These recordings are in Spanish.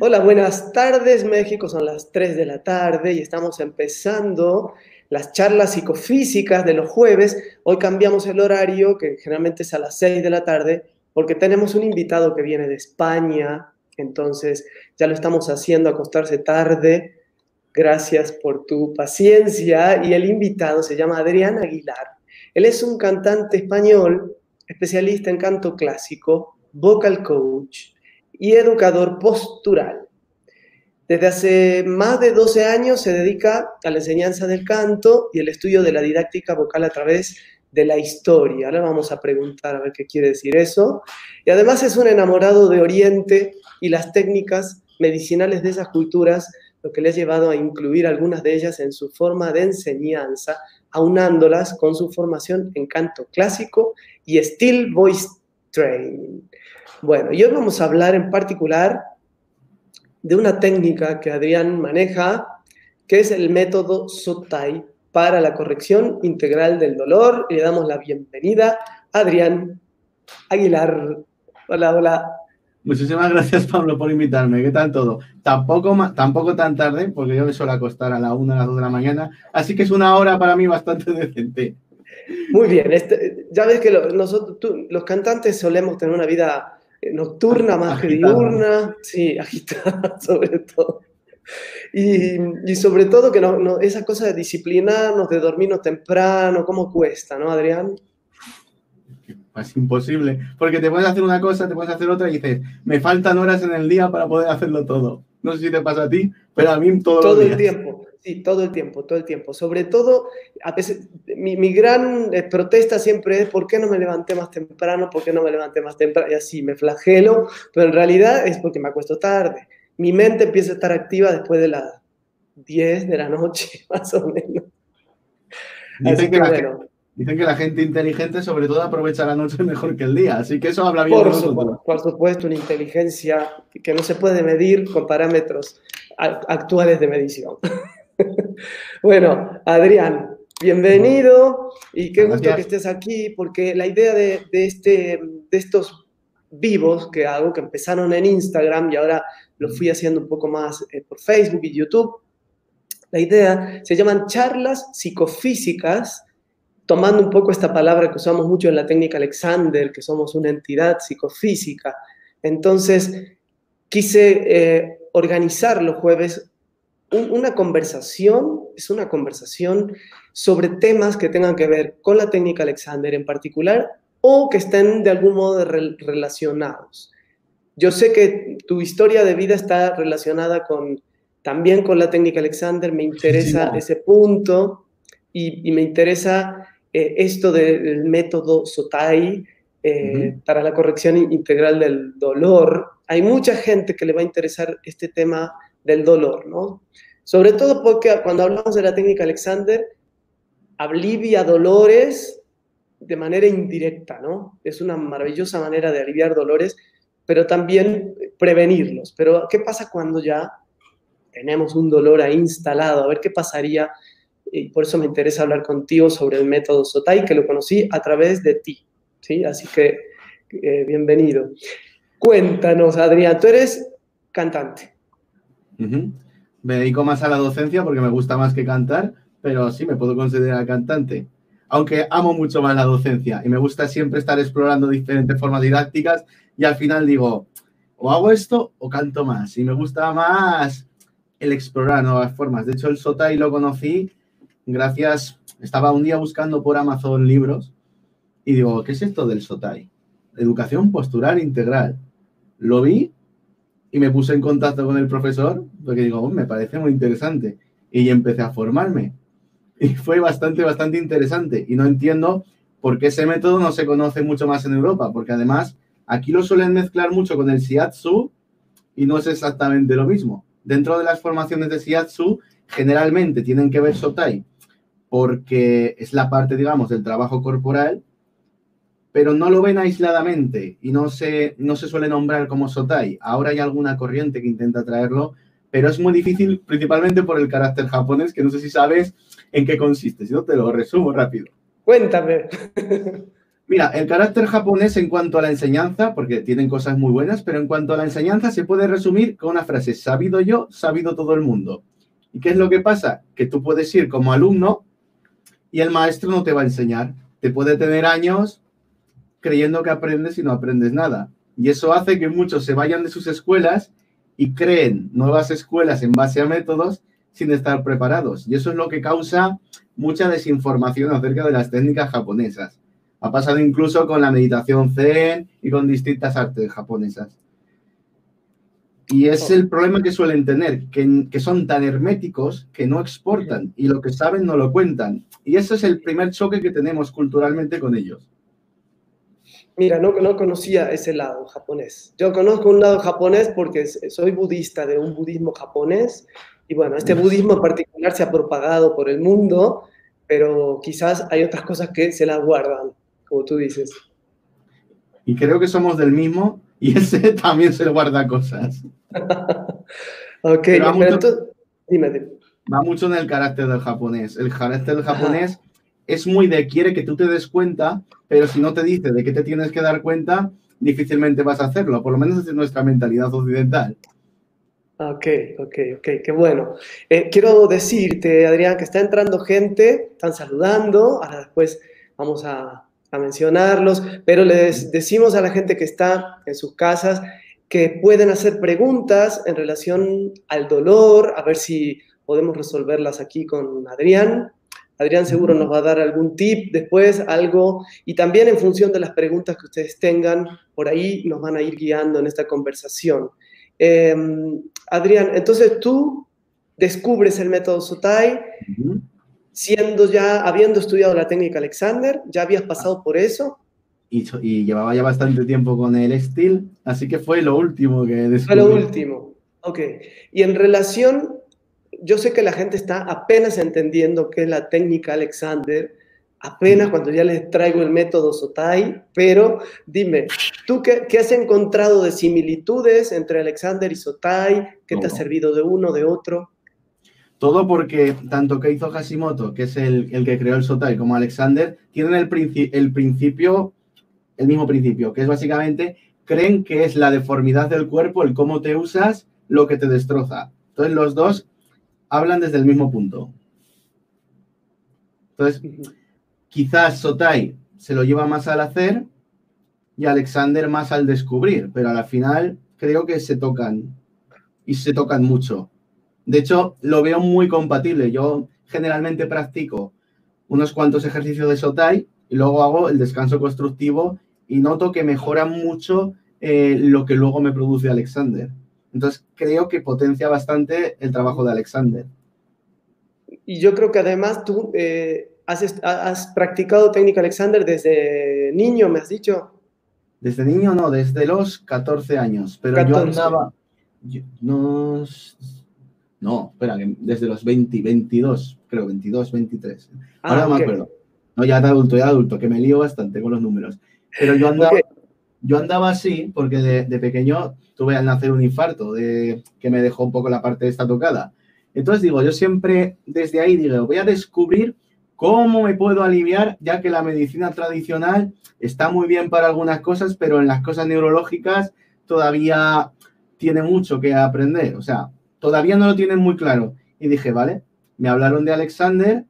Hola, buenas tardes México, son las 3 de la tarde y estamos empezando las charlas psicofísicas de los jueves. Hoy cambiamos el horario, que generalmente es a las 6 de la tarde, porque tenemos un invitado que viene de España, entonces ya lo estamos haciendo acostarse tarde. Gracias por tu paciencia y el invitado se llama Adrián Aguilar. Él es un cantante español, especialista en canto clásico, vocal coach y educador postural. Desde hace más de 12 años se dedica a la enseñanza del canto y el estudio de la didáctica vocal a través de la historia. Ahora vamos a preguntar a ver qué quiere decir eso. Y además es un enamorado de Oriente y las técnicas medicinales de esas culturas, lo que le ha llevado a incluir algunas de ellas en su forma de enseñanza, aunándolas con su formación en canto clásico y still voice training. Bueno, y hoy vamos a hablar en particular de una técnica que Adrián maneja, que es el método SOTAI para la corrección integral del dolor. Le damos la bienvenida a Adrián Aguilar. Hola, hola. Muchísimas gracias, Pablo, por invitarme. ¿Qué tal todo? Tampoco, tampoco tan tarde, porque yo me suelo acostar a la una, a las dos de la mañana, así que es una hora para mí bastante decente. Muy bien, este, ya ves que nosotros, los cantantes solemos tener una vida nocturna más que diurna, sí, agitada sobre todo. Y, sobre todo que no, esa cosa de disciplinarnos, de dormirnos temprano, ¿cómo cuesta, no, Adrián? Es imposible, porque te puedes hacer una cosa, te puedes hacer otra y dices, me faltan horas en el día para poder hacerlo todo. No sé si te pasa a ti, pero a mí todo, todo el tiempo. Sí, todo el tiempo, todo el tiempo. Sobre todo, a veces, mi, gran eh, protesta siempre es, ¿por qué no me levanté más temprano? ¿Por qué no me levanté más temprano? Y así me flagelo, pero en realidad es porque me acuesto tarde. Mi mente empieza a estar activa después de las 10 de la noche, más o menos. Dicen que, la, dicen que la gente inteligente sobre todo aprovecha la noche mejor que el día, así que eso habla bien por Supuesto, por supuesto, una inteligencia que no se puede medir con parámetros actuales de medición. bueno, Adrián, bienvenido y qué gusto que estés aquí, porque la idea de, este, de estos vivos que hago, que empezaron en Instagram y ahora lo fui haciendo un poco más eh, por Facebook y YouTube, la idea se llaman charlas psicofísicas, tomando un poco esta palabra que usamos mucho en la técnica Alexander, que somos una entidad psicofísica. Entonces, quise eh, organizar los jueves una conversación, es una conversación sobre temas que tengan que ver con la técnica Alexander en particular o que estén de algún modo relacionados. Yo sé que tu historia de vida está relacionada con, también con la técnica Alexander, me interesa ese punto y, me interesa eh, esto del método Sotai eh, para la corrección integral del dolor. Hay mucha gente que le va a interesar este tema del dolor, ¿no? Sobre todo porque cuando hablamos de la técnica Alexander, alivia dolores de manera indirecta, ¿no? Es una maravillosa manera de aliviar dolores, pero también prevenirlos. Pero, ¿qué pasa cuando ya tenemos un dolor ahí instalado? A ver qué pasaría. Y por eso me interesa hablar contigo sobre el método Sotai, que lo conocí a través de ti, ¿sí? Así que, eh, bienvenido. Cuéntanos, Adrián, tú eres cantante me dedico más a la docencia porque me gusta más que cantar, pero sí me puedo considerar cantante. Aunque amo mucho más la docencia y me gusta siempre estar explorando diferentes formas didácticas y al final digo, o hago esto o canto más. Y me gusta más el explorar nuevas formas. De hecho, el SOTAI lo conocí gracias, estaba un día buscando por Amazon libros y digo, ¿qué es esto del SOTAI? Educación postural integral. Lo vi y me puse en contacto con el profesor porque digo, oh, me parece muy interesante. Y empecé a formarme. Y fue bastante, bastante interesante. Y no entiendo por qué ese método no se conoce mucho más en Europa, porque además aquí lo suelen mezclar mucho con el Shiatsu y no es exactamente lo mismo. Dentro de las formaciones de Shiatsu, generalmente tienen que ver Sotai, porque es la parte, digamos, del trabajo corporal pero no lo ven aisladamente y no se, no se suele nombrar como Sotai. Ahora hay alguna corriente que intenta traerlo, pero es muy difícil principalmente por el carácter japonés, que no sé si sabes en qué consiste, si no te lo resumo rápido. Cuéntame. Mira, el carácter japonés en cuanto a la enseñanza, porque tienen cosas muy buenas, pero en cuanto a la enseñanza se puede resumir con una frase, sabido yo, sabido todo el mundo. ¿Y qué es lo que pasa? Que tú puedes ir como alumno y el maestro no te va a enseñar. Te puede tener años creyendo que aprendes y no aprendes nada. Y eso hace que muchos se vayan de sus escuelas y creen nuevas escuelas en base a métodos sin estar preparados. Y eso es lo que causa mucha desinformación acerca de las técnicas japonesas. Ha pasado incluso con la meditación zen y con distintas artes japonesas. Y es el problema que suelen tener, que, son tan herméticos que no exportan y lo que saben no lo cuentan. Y ese es el primer choque que tenemos culturalmente con ellos. Mira, no, no conocía ese lado japonés. Yo conozco un lado japonés porque soy budista de un budismo japonés y bueno, este budismo en particular se ha propagado por el mundo, pero quizás hay otras cosas que se las guardan, como tú dices. Y creo que somos del mismo y ese también se guarda cosas. ok, pero entonces, dime, Va mucho en el carácter del japonés. El carácter del japonés es muy de quiere que tú te des cuenta pero si no te dice de qué te tienes que dar cuenta, difícilmente vas a hacerlo, por lo menos es nuestra mentalidad occidental. Ok, ok, ok, qué bueno. Eh, quiero decirte, Adrián, que está entrando gente, están saludando, ahora después vamos a, a mencionarlos, pero les decimos a la gente que está en sus casas que pueden hacer preguntas en relación al dolor, a ver si podemos resolverlas aquí con Adrián. Adrián seguro nos va a dar algún tip después, algo, y también en función de las preguntas que ustedes tengan, por ahí nos van a ir guiando en esta conversación. Em, Adrián, entonces tú descubres el método Sotai, siendo ya, habiendo estudiado la técnica Alexander, ¿ya habías pasado por eso? Y, y llevaba ya bastante tiempo con el Steel, así que fue lo último que descubrí. Fue lo último, ok. Y en relación yo sé que la gente está apenas entendiendo qué es la técnica Alexander, apenas cuando ya les traigo el método Sotai, pero dime, ¿tú qué, has encontrado de similitudes entre Alexander y Sotai? ¿Qué te ha servido de uno, de otro? Todo porque tanto Keizo Hashimoto, que es el, que creó el Sotai, como Alexander, tienen el, el principio, el mismo principio, que es básicamente, creen que es la deformidad del cuerpo, el cómo te usas, lo que te destroza. Entonces los dos hablan desde el mismo punto. Entonces, quizás Sotai se lo lleva más al hacer y Alexander más al descubrir, pero al final creo que se tocan y se tocan mucho. De hecho, lo veo muy compatible. Yo generalmente practico unos cuantos ejercicios de Sotai y luego hago el descanso constructivo y noto que mejora mucho eh, lo que luego me produce Alexander. Entonces, creo que potencia bastante el trabajo de Alexander. Y yo creo que además tú eh, has, practicado técnica Alexander desde niño, me has dicho. Desde niño no, desde los 14 años. Pero yo andaba. no, no, espera, desde los 20, 22, creo, 22, 23. Ah, Ahora no me acuerdo. No, ya de adulto, ya de adulto, que me lío bastante con los números. Pero yo andaba, yo andaba así porque de, pequeño tuve al nacer un infarto de, que me dejó un poco la parte de esta tocada. Entonces digo, yo siempre desde ahí digo, voy a descubrir cómo me puedo aliviar, ya que la medicina tradicional está muy bien para algunas cosas, pero en las cosas neurológicas todavía tiene mucho que aprender. O sea, todavía no lo tienen muy claro. Y dije, vale, me hablaron de Alexander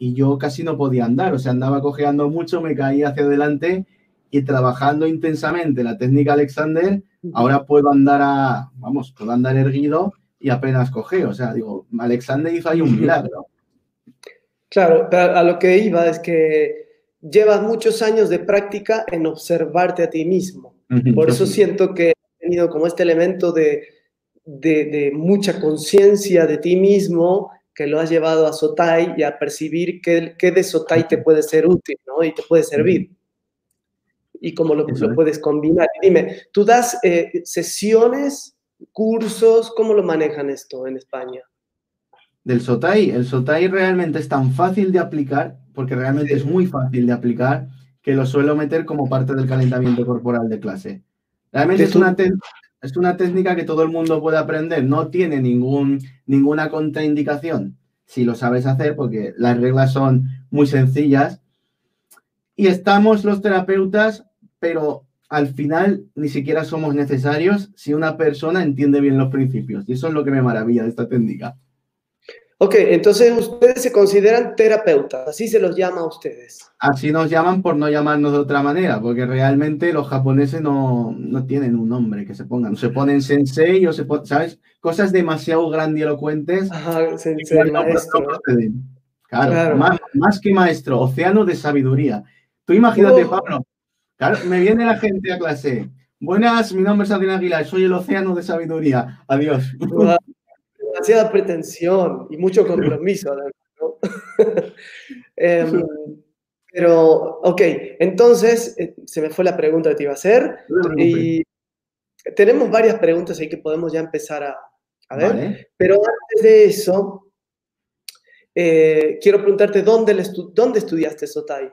y yo casi no podía andar, o sea, andaba cojeando mucho, me caía hacia adelante y trabajando intensamente la técnica Alexander, ahora puedo andar a, vamos, puedo andar erguido y apenas coge. O sea, digo, Alexander hizo ahí un milagro. Claro, a lo que iba es que llevas muchos años de práctica en observarte a ti mismo. Por eso siento que has tenido como este elemento de, de, mucha conciencia de ti mismo que lo has llevado a Sotai y a percibir qué, qué de Sotai te puede ser útil ¿no? y te puede servir y cómo lo, puedes combinar. Dime, ¿tú das eh, sesiones, cursos? ¿Cómo lo manejan esto en España? Del SOTAI. El SOTAI realmente es tan fácil de aplicar, porque realmente es muy fácil de aplicar, que lo suelo meter como parte del calentamiento corporal de clase. Realmente es una, es una técnica que todo el mundo puede aprender, no tiene ningún, ninguna contraindicación si lo sabes hacer, porque las reglas son muy sencillas Y estamos los terapeutas, pero al final ni siquiera somos necesarios si una persona entiende bien los principios. Y eso es lo que me maravilla de esta técnica. Ok, entonces ustedes se consideran terapeutas, así se los llama a ustedes. Así nos llaman por no llamarnos de otra manera, porque realmente los japoneses no, tienen un nombre que se pongan. Se ponen sensei o se ponen, ¿sabes? Cosas demasiado grandilocuentes. Ajá, sensei, maestro. claro, Más, que maestro, océano de sabiduría. Tú imagínate, oh. Pablo, claro, me viene la gente a clase. Buenas, mi nombre es Adrián Aguilar, soy el océano de sabiduría. Adiós demasiada pretensión y mucho compromiso. Em, pero, ok, entonces eh, se me fue la pregunta que te iba a hacer. y tenemos varias preguntas ahí que podemos ya empezar a, a ver. Pero antes de eso, eh, quiero preguntarte, ¿dónde, ¿dónde estudiaste Sotai?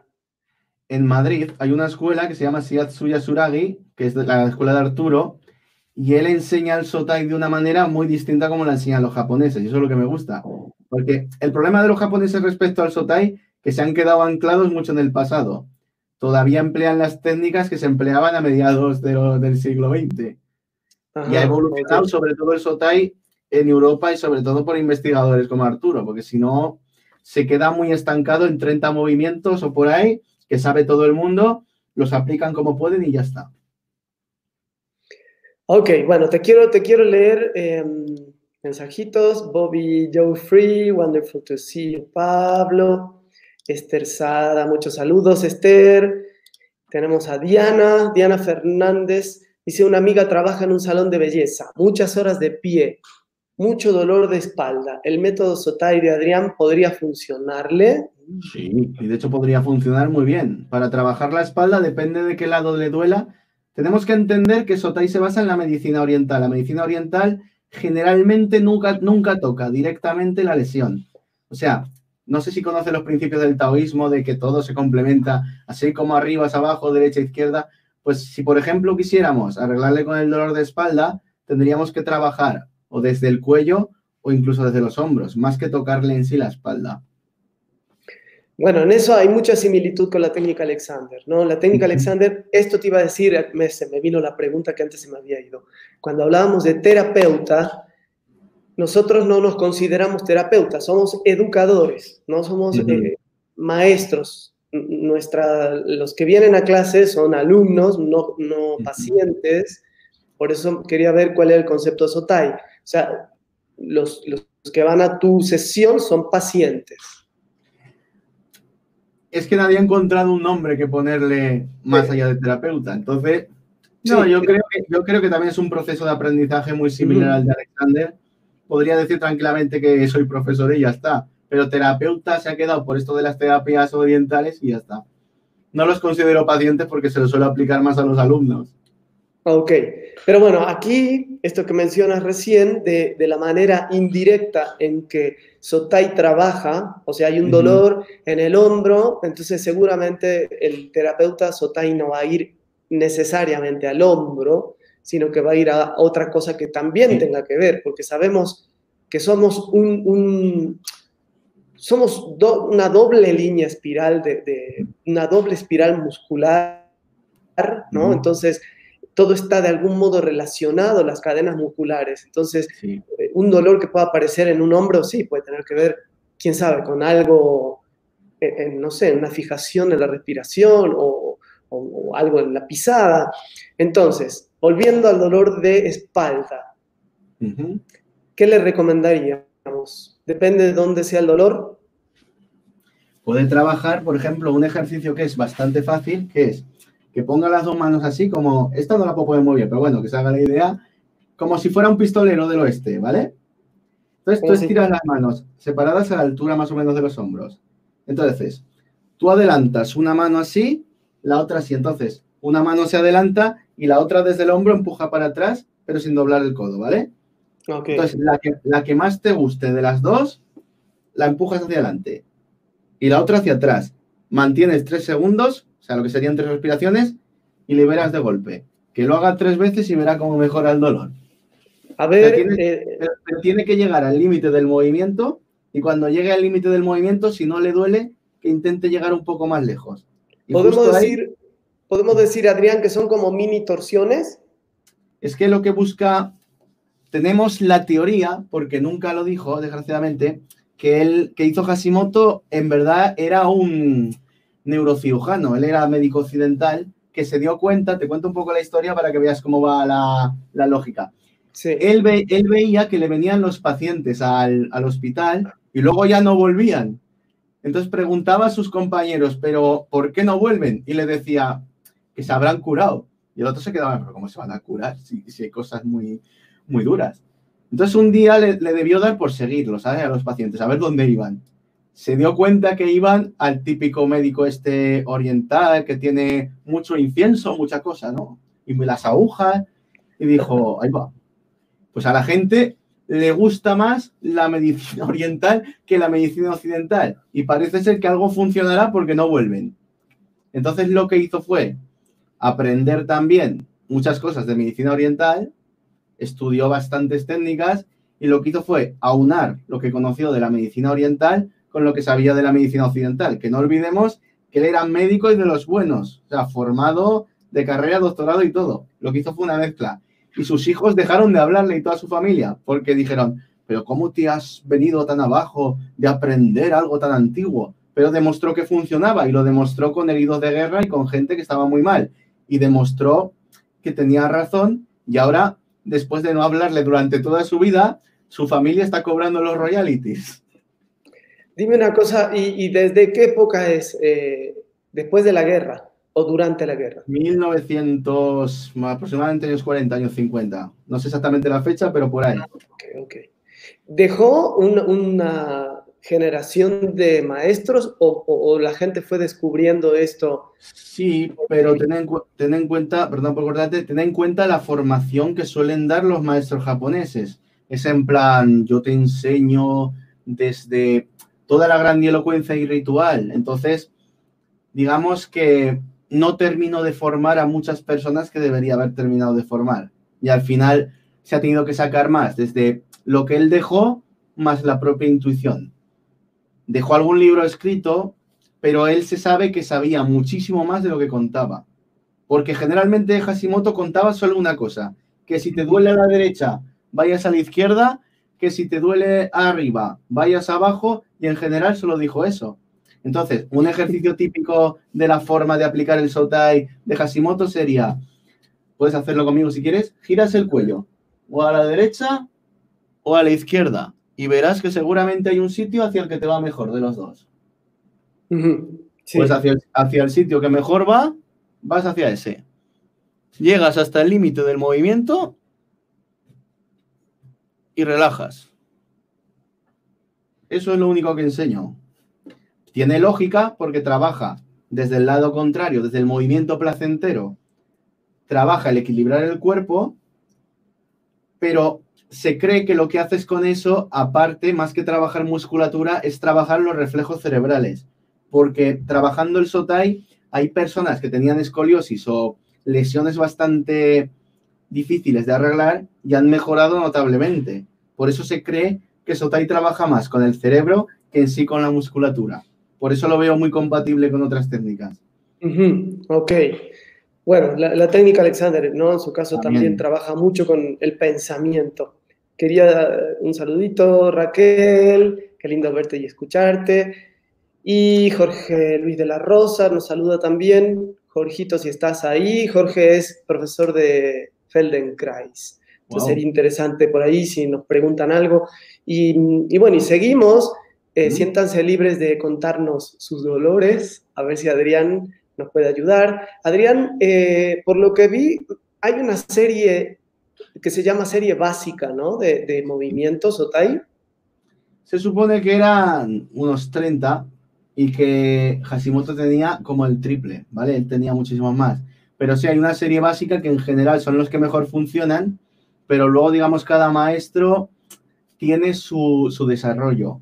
En Madrid hay una escuela que se llama Shiatsuya Suragi, que es la escuela de Arturo, y él enseña el sotai de una manera muy distinta como la enseñan los japoneses, y eso es lo que me gusta. Porque el problema de los japoneses respecto al sotai, que se han quedado anclados mucho en el pasado. Todavía emplean las técnicas que se empleaban a mediados del siglo XX. y ha evolucionado sobre todo el sotai en Europa y sobre todo por investigadores como Arturo, porque si no, se queda muy estancado en 30 movimientos o por ahí, que sabe todo el mundo, los aplican como pueden y ya está. Ok, bueno, te quiero, te quiero leer em, mensajitos. Bobby Joe Free, wonderful to see you, Pablo. Esther Sada, muchos saludos, Esther. Tenemos a Diana, Diana Fernández. Dice, una amiga trabaja en un salón de belleza, muchas horas de pie, mucho dolor de espalda. ¿El método Sotai de Adrián podría funcionarle? Sí, y de hecho podría funcionar muy bien. Para trabajar la espalda depende de qué lado le duela tenemos que entender que Sotai se basa en la medicina oriental. La medicina oriental generalmente nunca, nunca toca directamente la lesión. O sea, no sé si conoce los principios del taoísmo de que todo se complementa, así como arriba es abajo, derecha, izquierda. Pues si, por ejemplo, quisiéramos arreglarle con el dolor de espalda, tendríamos que trabajar o desde el cuello o incluso desde los hombros, más que tocarle en sí la espalda. Bueno, en eso hay mucha similitud con la técnica Alexander, ¿no? La técnica Alexander, esto te iba a decir, me, se me vino la pregunta que antes se me había ido. Cuando hablábamos de terapeuta, nosotros no nos consideramos terapeutas, somos educadores, no somos eh, maestros. Nuestra, los que vienen a clases son alumnos, no, no pacientes. Por eso quería ver cuál es el concepto de Sotai. O sea, los, los que van a tu sesión son pacientes es que nadie ha encontrado un nombre que ponerle más allá de terapeuta. Entonces, no, yo, creo que, yo creo que también es un proceso de aprendizaje muy similar al de Alexander. Podría decir tranquilamente que soy profesor y ya está. Pero terapeuta se ha quedado por esto de las terapias orientales y ya está. No los considero pacientes porque se los suelo aplicar más a los alumnos. Ok, pero bueno, aquí, esto que mencionas recién, de, la manera indirecta en que Sotai trabaja, o sea, hay un dolor en el hombro, entonces seguramente el terapeuta Sotai no va a ir necesariamente al hombro, sino que va a ir a otra cosa que también tenga que ver, porque sabemos que somos un, somos una doble línea espiral de, una doble espiral muscular, ¿no? Entonces, todo está de algún modo relacionado, las cadenas musculares. Entonces, eh, un dolor que pueda aparecer en un hombro, sí, puede tener que ver, quién sabe, con algo, no sé, una fijación de la respiración o, algo en la pisada. Entonces, volviendo al dolor de espalda, ¿qué le recomendaríamos? Depende de dónde sea el dolor. Puede trabajar, por ejemplo, un ejercicio que es bastante fácil, que es que ponga las dos manos así como, esta no la puedo poner muy bien, pero bueno, que se haga la idea, como si fuera un pistolero del oeste, ¿vale? Entonces tú estiras las manos separadas a la altura más o menos de los hombros. Entonces, tú adelantas una mano así, la otra así. Entonces, una mano se adelanta y la otra desde el hombro empuja para atrás, pero sin doblar el codo, ¿vale? Entonces, la que, la que más te guste de las dos, la empujas hacia adelante. Y la otra hacia atrás. Mantienes tres segundos sea, lo que serían tres respiraciones, y liberas de golpe. Que lo haga tres veces y verá cómo mejora el dolor. A ver, eh, tiene, que llegar al límite del movimiento y cuando llegue al límite del movimiento, si no le duele, que intente llegar un poco más lejos. ¿Podemos decir, ¿Podemos decir, Adrián, que son como mini torsiones? Es que lo que busca, tenemos la teoría, porque nunca lo dijo, desgraciadamente, que él que hizo Hashimoto en verdad era un neurocirujano, él era médico occidental que se dio cuenta, te cuento un poco la historia para que veas cómo va la, la lógica. Sí. Él, ve, él, veía que le venían los pacientes al, al, hospital y luego ya no volvían. Entonces preguntaba a sus compañeros, pero ¿por qué no vuelven? Y le decía que se habrán curado. Y el otro se quedaba, pero ¿cómo se van a curar si, si hay cosas muy, muy duras? Entonces un día le, le debió dar por seguirlos, ¿sabes? A los pacientes, a ver dónde iban se dio cuenta que iban al típico médico este oriental que tiene mucho incienso, mucha cosa, ¿no? Y las agujas, y dijo, ahí va. Pues a la gente le gusta más la medicina oriental que la medicina occidental. Y parece ser que algo funcionará porque no vuelven. Entonces lo que hizo fue aprender también muchas cosas de medicina oriental, estudió bastantes técnicas y lo que hizo fue aunar lo que conoció de la medicina oriental con lo que sabía de la medicina occidental. Que no olvidemos que él era médico y de los buenos, o sea, formado de carrera, doctorado y todo. Lo que hizo fue una mezcla. Y sus hijos dejaron de hablarle y toda su familia, porque dijeron, pero ¿cómo te has venido tan abajo de aprender algo tan antiguo? Pero demostró que funcionaba y lo demostró con heridos de guerra y con gente que estaba muy mal. Y demostró que tenía razón y ahora, después de no hablarle durante toda su vida, su familia está cobrando los royalties. Dime una cosa, ¿y, desde qué época es? Eh, ¿Después de la guerra o durante la guerra? 1900, aproximadamente años 40, años 50. No sé exactamente la fecha, pero por ahí. Okay, okay. ¿Dejó una generación de maestros o, la gente fue descubriendo esto? Sí, pero ten en, ten en cuenta, perdón por cortarte, ten en cuenta la formación que suelen dar los maestros japoneses. Es en plan, yo te enseño desde toda la grandilocuencia y ritual. Entonces, digamos que no termino de formar a muchas personas que debería haber terminado de formar. Y al final se ha tenido que sacar más, desde lo que él dejó, más la propia intuición. Dejó algún libro escrito, pero él se sabe que sabía muchísimo más de lo que contaba. Porque generalmente Hashimoto contaba solo una cosa, que si te duele a la derecha, vayas a la izquierda que si te duele arriba, vayas abajo y en general solo dijo eso. Entonces, un ejercicio típico de la forma de aplicar el Sotai de Hashimoto sería, puedes hacerlo conmigo si quieres, giras el cuello o a la derecha o a la izquierda y verás que seguramente hay un sitio hacia el que te va mejor de los dos. Pues hacia hacia el sitio que mejor va, vas hacia ese. Llegas hasta el límite del movimiento y relajas. Eso es lo único que enseño. Tiene lógica porque trabaja desde el lado contrario, desde el movimiento placentero. Trabaja el equilibrar el cuerpo, pero se cree que lo que haces con eso, aparte, más que trabajar musculatura, es trabajar los reflejos cerebrales. Porque trabajando el SOTAI, hay personas que tenían escoliosis o lesiones bastante difíciles de arreglar y han mejorado notablemente. Por eso se cree que Sotai trabaja más con el cerebro que en sí con la musculatura. Por eso lo veo muy compatible con otras técnicas. Ok. Bueno, la, técnica Alexander, ¿no? En su caso también. trabaja mucho con el pensamiento. Quería un saludito, Raquel, qué lindo verte y escucharte. Y Jorge Luis de la Rosa nos saluda también. Jorgito, si estás ahí. Jorge es profesor de Feldenkrais. Entonces sería interesante por ahí si nos preguntan algo. Y, bueno, y seguimos. Eh, siéntanse libres de contarnos sus dolores, a ver si Adrián nos puede ayudar. Adrián, eh, por lo que vi, hay una serie que se llama serie básica, ¿no? De, de movimientos, Otay. Se supone que eran unos 30 y que Hashimoto tenía como el triple, ¿vale? Él tenía muchísimos más. Pero sí hay una serie básica que en general son los que mejor funcionan, pero luego, digamos, cada maestro tiene su, desarrollo.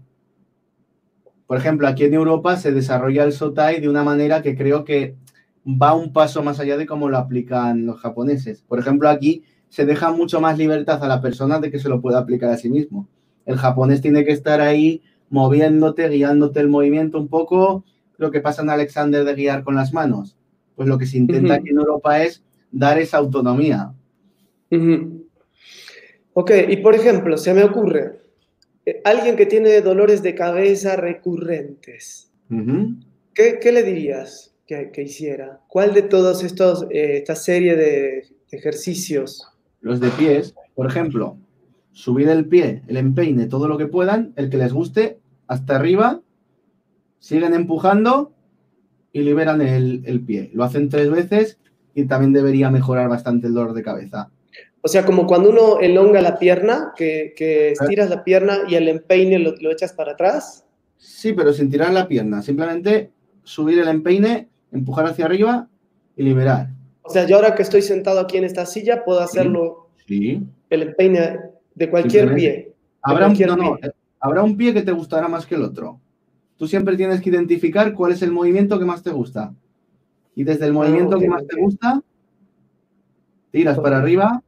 Por ejemplo, aquí en Europa se desarrolla el Sotai de una manera que creo que va un paso más allá de cómo lo aplican los japoneses. Por ejemplo, aquí se deja mucho más libertad a la persona de que se lo pueda aplicar a sí mismo. El japonés tiene que estar ahí moviéndote, guiándote el movimiento un poco lo que pasa en Alexander de guiar con las manos. Pues lo que se intenta aquí en Europa es dar esa autonomía. Ok, y por ejemplo, se me ocurre, eh, alguien que tiene dolores de cabeza recurrentes, ¿qué, le dirías que, hiciera? ¿Cuál de todos estos, eh, esta serie de ejercicios? Los de pies, por ejemplo, subir el pie, el empeine, todo lo que puedan, el que les guste, hasta arriba, siguen empujando y liberan el, pie. Lo hacen tres veces y también debería mejorar bastante el dolor de cabeza. O sea, como cuando uno elonga la pierna, que, estiras la pierna y el empeine lo, lo, echas para atrás. Sí, pero sin tirar la pierna. Simplemente subir el empeine, empujar hacia arriba y liberar. O sea, yo ahora que estoy sentado aquí en esta silla, puedo hacerlo. Sí. El empeine de cualquier pie. Habrá un, pie. habrá un pie que te gustará más que el otro. Tú siempre tienes que identificar cuál es el movimiento que más te gusta. Y desde el ah, movimiento que más te gusta, tiras para arriba,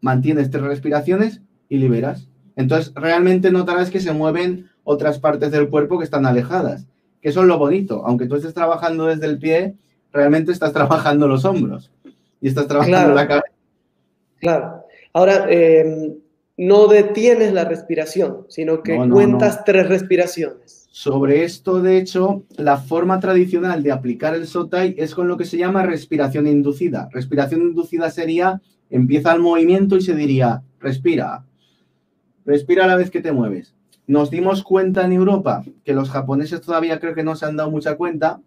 mantienes tres respiraciones y liberas. Entonces, realmente notarás que se mueven otras partes del cuerpo que están alejadas, que son lo bonito. Aunque tú estés trabajando desde el pie, realmente estás trabajando los hombros y estás trabajando la cabeza. Claro. Ahora, eh, no detienes la respiración, sino que cuentas tres respiraciones. Sobre esto, de hecho, la forma tradicional de aplicar el SOTAI es con lo que se llama respiración inducida. Respiración inducida sería, empieza el movimiento y se diría, respira. Respira a la vez que te mueves. Nos dimos cuenta en Europa, que los japoneses todavía creo que no se han dado mucha cuenta,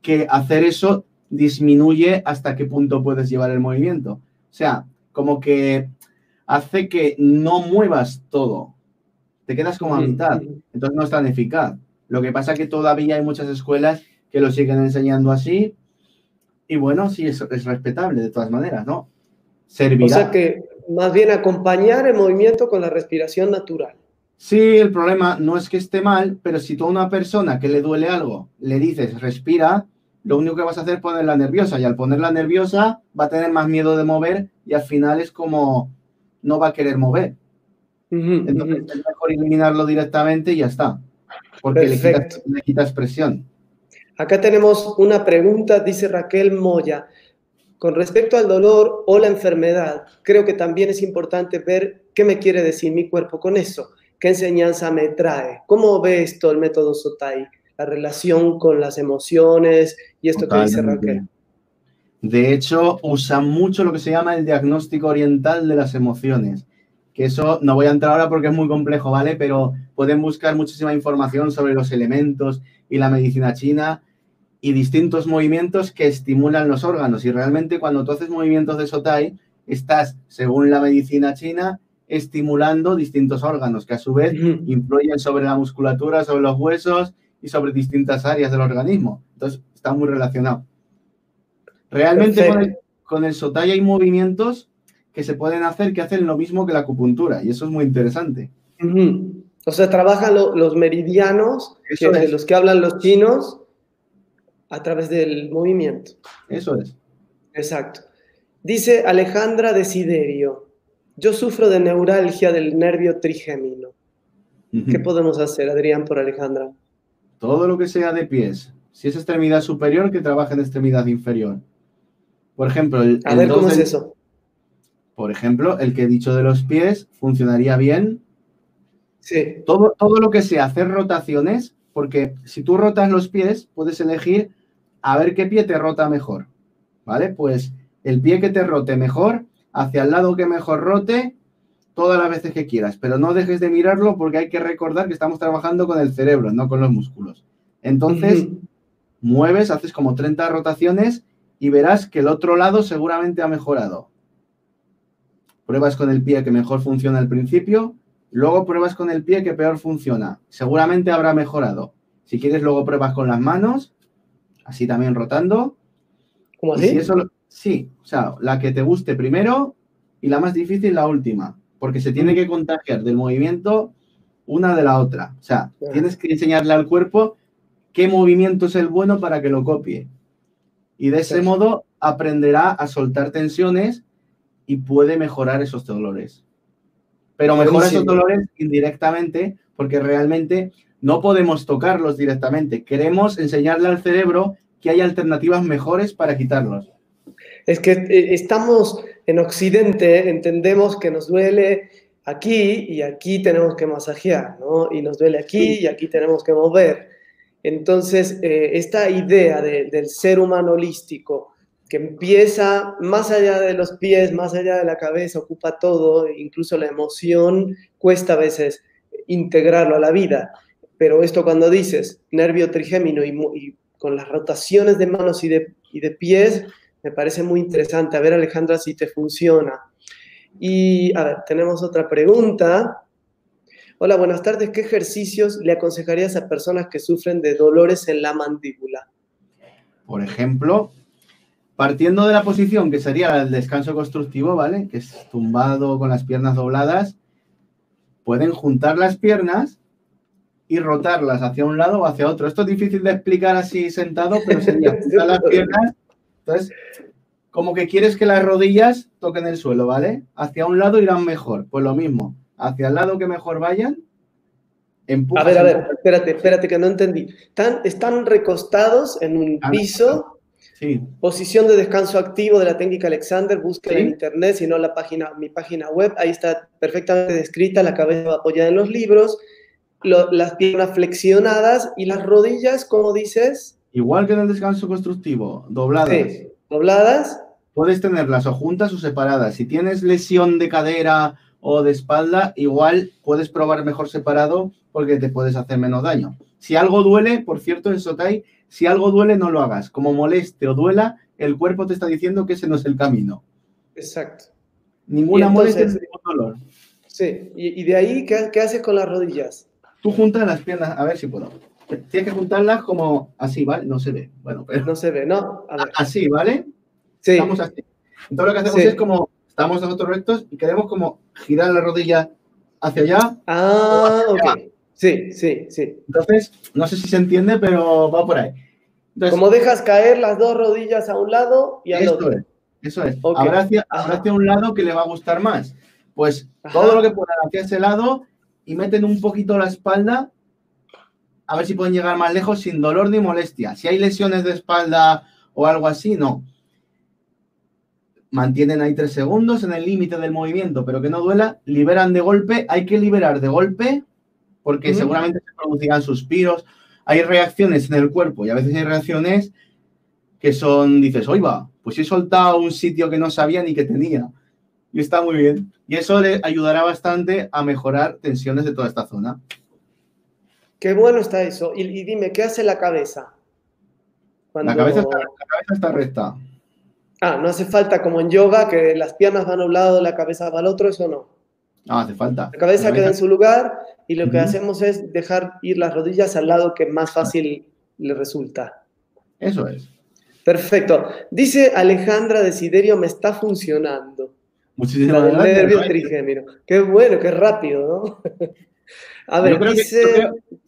que hacer eso disminuye hasta qué punto puedes llevar el movimiento. O sea, como que hace que no muevas todo. Te quedas como a mitad. Entonces no es tan eficaz. Lo que pasa es que todavía hay muchas escuelas que lo siguen enseñando así. Y bueno, sí, es, es respetable de todas maneras, ¿no? Servirá. O sea que más bien acompañar el movimiento con la respiración natural. Sí, el problema no es que esté mal, pero si tú a una persona que le duele algo le dices respira, lo único que vas a hacer es ponerla nerviosa y al ponerla nerviosa va a tener más miedo de mover y al final es como no va a querer mover. Entonces es mejor eliminarlo directamente y ya está, porque le quita, expresión. Acá tenemos una pregunta, dice Raquel Moya. Con respecto al dolor o la enfermedad, creo que también es importante ver qué me quiere decir mi cuerpo con eso, qué enseñanza me trae. ¿Cómo ve esto el método Sotai? La relación con las emociones y esto que dice Raquel. De hecho, usa mucho lo que se llama el diagnóstico oriental de las emociones. Que eso no voy a entrar ahora porque es muy complejo, ¿vale? Pero pueden buscar muchísima información sobre los elementos y la medicina china y distintos movimientos que estimulan los órganos. Y realmente cuando tú haces movimientos de Sotai, estás, según la medicina china, estimulando distintos órganos que a su vez influyen sobre la musculatura, sobre los huesos y sobre distintas áreas del organismo. Entonces, está muy relacionado. Realmente con el, con hay movimientos que se pueden hacer que hacen lo mismo que la acupuntura y eso es muy interesante. O sea, trabajan los meridianos, de los que hablan los chinos, a través del movimiento. Eso es. Exacto. Dice Alejandra Desiderio, yo sufro de neuralgia del nervio trigémino. ¿Qué podemos hacer, Adrián, por Alejandra? Todo lo que sea de pies. Si es extremidad superior, que trabaje en extremidad inferior. Por ejemplo, el, a ver cómo es eso. Por ejemplo, el que he dicho de los pies funcionaría bien. Sí. Todo, todo lo que sea hacer rotaciones, porque si tú rotas los pies, puedes elegir a ver qué pie te rota mejor. ¿Vale? Pues el pie que te rote mejor, hacia el lado que mejor rote, todas las veces que quieras. Pero no dejes de mirarlo porque hay que recordar que estamos trabajando con el cerebro, no con los músculos. Entonces, mueves, haces como 30 rotaciones y verás que el otro lado seguramente ha mejorado. Pruebas con el pie que mejor funciona al principio, luego pruebas con el pie que peor funciona. Seguramente habrá mejorado. Si quieres, luego pruebas con las manos, así también rotando. ¿Cómo así? sí, o sea, la que te guste primero y la más difícil la última, porque se tiene que contagiar del movimiento una de la otra. O sea, tienes que enseñarle al cuerpo qué movimiento es el bueno para que lo copie. Y de ese modo aprenderá a soltar tensiones y puede mejorar esos dolores. Pero mejora esos dolores indirectamente porque realmente no podemos tocarlos directamente. Queremos enseñarle al cerebro que hay alternativas mejores para quitarlos. Es que eh, estamos en Occidente, entendemos que nos duele aquí y aquí tenemos que masajear, ¿no? Y nos duele aquí y aquí tenemos que mover. Entonces, eh, esta idea del ser humano holístico, que empieza más allá de los pies, más allá de la cabeza, ocupa todo, incluso la emoción, cuesta a veces integrarlo a la vida. Pero esto cuando dices nervio trigémino y, con las rotaciones de manos y de, y de pies, me parece muy interesante. A ver, Alejandra, si te funciona. Y a ver, tenemos otra pregunta. Hola, buenas tardes. ¿Qué ejercicios le aconsejarías a personas que sufren de dolores en la mandíbula? Por ejemplo, partiendo de la posición que sería el descanso constructivo, ¿vale? Que es tumbado con las piernas dobladas, pueden juntar las piernas y rotarlas hacia un lado o hacia otro. Esto es difícil de explicar así sentado, pero sería juntar las piernas entonces, como que quieres que las rodillas toquen el suelo, ¿vale? Hacia un lado irán mejor. Pues lo mismo, hacia el lado que mejor vayan, empuja. A ver, a ver, espérate, espérate que no entendí. Están, están recostados en un piso. Sí. Posición de descanso activo de la técnica Alexander, busquen en internet, si no la página, mi página web, ahí está perfectamente descrita, la cabeza apoyada en los libros, las piernas flexionadas y las rodillas, ¿cómo dices? Igual que en el descanso constructivo, dobladas. Sí, dobladas. Puedes tenerlas o juntas o separadas. Si tienes lesión de cadera o de espalda, igual puedes probar mejor separado porque te puedes hacer menos daño. Si algo duele, por cierto, en Sotai, si algo duele, no lo hagas. Como moleste o duela, el cuerpo te está diciendo que ese no es el camino. Exacto. Ninguna molestia, ningún dolor. Sí, y, de ahí, ¿qué, ¿qué haces con las rodillas? Tú juntas las piernas, a ver si puedo. Tienes que juntarlas como así, ¿vale? No se ve. Bueno, pero. No se ve, ¿no? Así, ¿vale? Sí. Estamos así. Entonces lo que hacemos es como. Estamos nosotros rectos y queremos como girar la rodilla hacia allá. Ah, ok. Sí, sí, sí. Entonces, no sé si se entiende, pero va por ahí. como dejas caer las dos rodillas a un lado y al otro. Es, eso es. Habrá, hacia, un lado que le va a gustar más. Pues todo lo que puedan hacia ese lado y meten un poquito la espalda a ver si pueden llegar más lejos sin dolor ni molestia. Si hay lesiones de espalda o algo así, no. Mantienen ahí tres segundos en el límite del movimiento, pero que no duela. Liberan de golpe. Hay que liberar de golpe porque seguramente se producirán suspiros. Hay reacciones en el cuerpo y a veces hay reacciones que son, dices, oiga, pues he soltado un sitio que no sabía ni que tenía. Y está muy bien. Y eso le ayudará bastante a mejorar tensiones de toda esta zona. Qué bueno está eso. Y, dime, ¿qué hace la cabeza? La, cabeza está, recta. Ah, no hace falta como en yoga que las piernas van a un lado, la cabeza va al otro, eso no. No, hace falta. La cabeza, queda en su lugar y lo que hacemos es dejar ir las rodillas al lado que más fácil le resulta. Eso es. Perfecto. Dice Alejandra Desiderio, me está funcionando. Muchísimas gracias. Qué bueno, qué rápido, ¿no? A ver, yo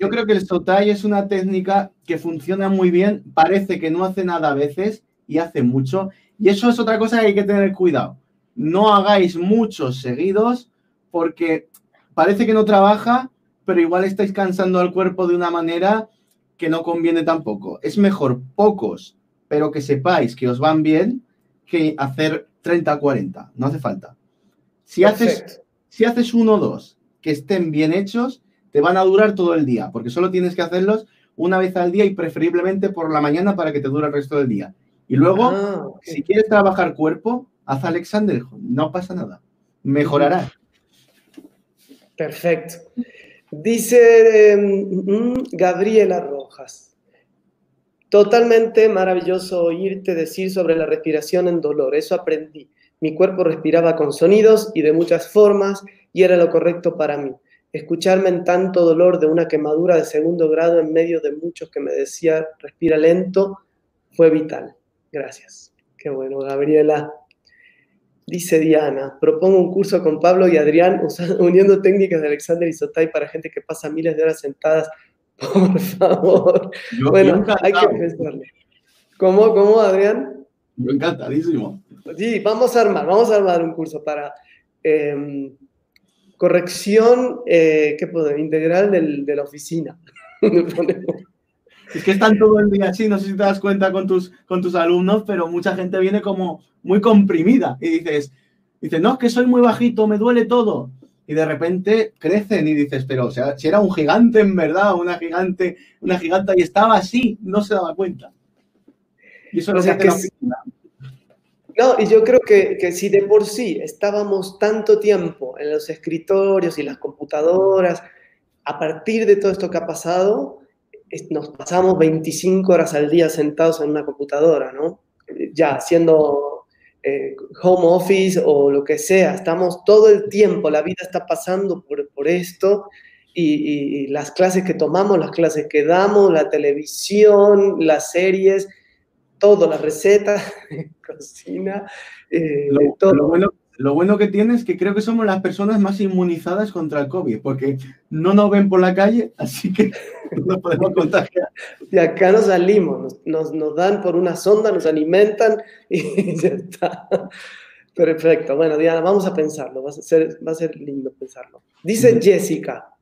creo, que, el Sotai es una técnica que funciona muy bien, parece que no hace nada a veces y hace mucho. Y eso es otra cosa que hay que tener cuidado. No hagáis muchos seguidos porque parece que no trabaja, pero igual estáis cansando al cuerpo de una manera que no conviene tampoco. Es mejor pocos, pero que sepáis que os van bien, que hacer 30 o 40. No hace falta. Si haces, si haces uno o dos que estén bien hechos, te van a durar todo el día, porque solo tienes que hacerlos una vez al día y preferiblemente por la mañana para que te dure el resto del día. Y luego, ah, si quieres trabajar cuerpo, haz Alexander, no pasa nada, mejorará. Perfecto. Dice em, Gabriela Rojas. Totalmente maravilloso oírte decir sobre la respiración en dolor. Eso aprendí. Mi cuerpo respiraba con sonidos y de muchas formas y era lo correcto para mí. Escucharme en tanto dolor de una quemadura de segundo grado en medio de muchos que me decía respira lento fue vital. Gracias. Qué bueno, Gabriela. Dice Diana, propongo un curso con Pablo y Adrián uniendo técnicas de Alexander y Sotay para gente que pasa miles de horas sentadas. Por favor. bueno, hay que pensarle. ¿Cómo, cómo, Adrián? Encantadísimo. Sí, vamos a armar, vamos a armar un curso para em, corrección eh, ¿qué puedo? integral del, de la oficina. Es que están todo el día así, no sé si te das cuenta con tus, con tus alumnos, pero mucha gente viene como muy comprimida y dices, dices, no, es que soy muy bajito, me duele todo. Y de repente crecen y dices, pero o sea, si era un gigante en verdad, una gigante, una giganta y estaba así, no se daba cuenta. Y eso lo que no, y yo creo que, que, si de por sí estábamos tanto tiempo en los escritorios y las computadoras, a partir de todo esto que ha pasado, nos pasamos 25 horas al día sentados en una computadora, ¿no? Ya haciendo eh, home office o lo que sea, estamos todo el tiempo, la vida está pasando por, por esto y, y, las clases que tomamos, las clases que damos, la televisión, las series, todo, las recetas, cocina, eh, lo, todo. Lo bueno, lo bueno, que tiene es que creo que somos las personas más inmunizadas contra el COVID, porque no nos ven por la calle, así que no podemos contagiar. Y acá nos salimos, nos, nos, dan por una sonda, nos alimentan y ya está. Perfecto. Bueno, Diana, vamos a pensarlo. Va a ser, va a ser lindo pensarlo. Dice Jessica.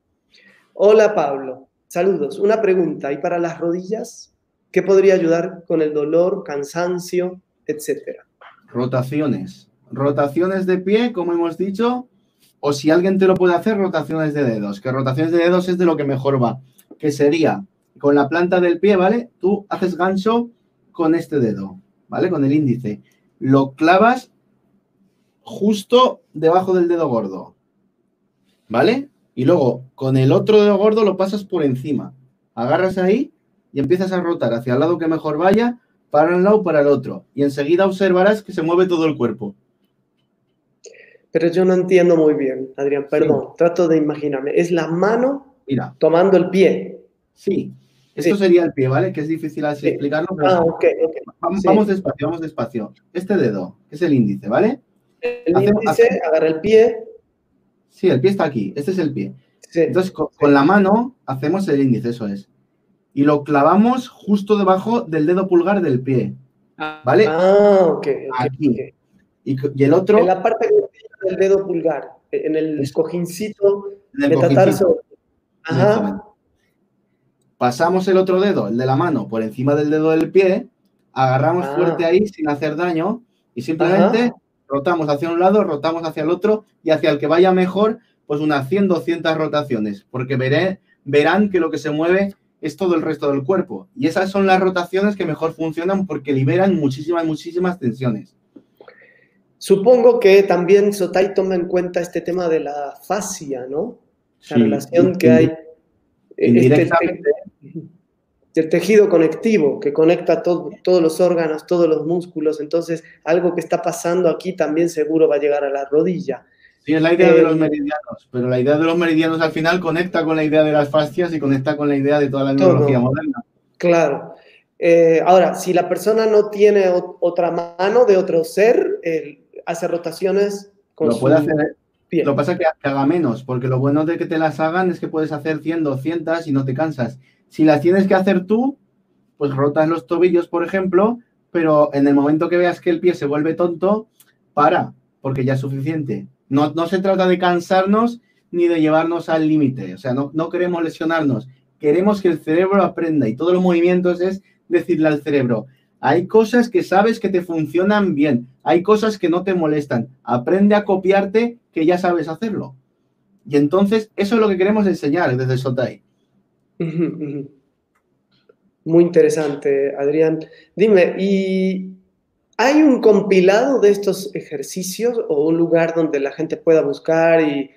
Hola, Pablo. Saludos. Una pregunta. ¿Y para las rodillas? ¿Qué podría ayudar con el dolor, cansancio, etcétera? Rotaciones. Rotaciones de pie, como hemos dicho, o si alguien te lo puede hacer, rotaciones de dedos. Que rotaciones de dedos es de lo que mejor va. Que sería con la planta del pie, ¿vale? Tú haces gancho con este dedo, ¿vale? Con el índice. Lo clavas justo debajo del dedo gordo, ¿vale? Y luego con el otro dedo gordo lo pasas por encima. Agarras ahí y empiezas a rotar hacia el lado que mejor vaya, para un lado para el otro. Y enseguida observarás que se mueve todo el cuerpo. Pero yo no entiendo muy bien, Adrián, perdón, trato de imaginarme. Es la mano Mira. tomando el pie. Sí, esto sería el pie, ¿vale? Que es difícil así explicarlo. ah, ok, ok. Vamos, despacio, vamos despacio. Este dedo, es el índice, ¿vale? El índice, agarra el pie. Sí, el pie está aquí, este es el pie. Entonces, con, la mano hacemos el índice, eso es y lo clavamos justo debajo del dedo pulgar del pie. ¿Vale? Ah, ok. Aquí. Y, el otro. En la parte del dedo pulgar, en el escojincito en el Ajá. Pasamos el otro dedo, el de la mano, por encima del dedo del pie, agarramos ah. fuerte ahí sin hacer daño y simplemente rotamos hacia un lado, rotamos hacia el otro y hacia el que vaya mejor, pues unas 100, 200 rotaciones, porque veré, verán que lo que se mueve es todo el resto del cuerpo. Y esas son las rotaciones que mejor funcionan porque liberan muchísimas, muchísimas tensiones. Supongo que también Sotay toma en cuenta este tema de la fascia, ¿no? La relación que hay. Este, el tejido conectivo que conecta todos los órganos, todos los músculos. Entonces, algo que está pasando aquí también seguro va a llegar a la rodilla. Sí, es la idea de los eh, meridianos, pero la idea de los meridianos al final conecta con la idea de las fascias y conecta con la idea de toda la neurología moderna. Claro. Eh, ahora, si la persona no tiene otra mano de otro ser, hace rotaciones con lo puede hacer, Lo que pasa es que, haga menos, porque lo bueno de que te las hagan es que puedes hacer 100, 200 y no te cansas. Si las tienes que hacer tú, pues rotas los tobillos, por ejemplo, pero en el momento que veas que el pie se vuelve tonto, para, porque ya es suficiente. No, se trata de cansarnos ni de llevarnos al límite, o sea, no, no queremos lesionarnos, queremos que el cerebro aprenda y todos los movimientos es decirle al cerebro, hay cosas que sabes que te funcionan bien, hay cosas que no te molestan, aprende a copiarte que ya sabes hacerlo. Y entonces eso es lo que queremos enseñar desde Sotai. Muy interesante, Adrián. Dime, ¿y ¿Hay un compilado de estos ejercicios o un lugar donde la gente pueda buscar y,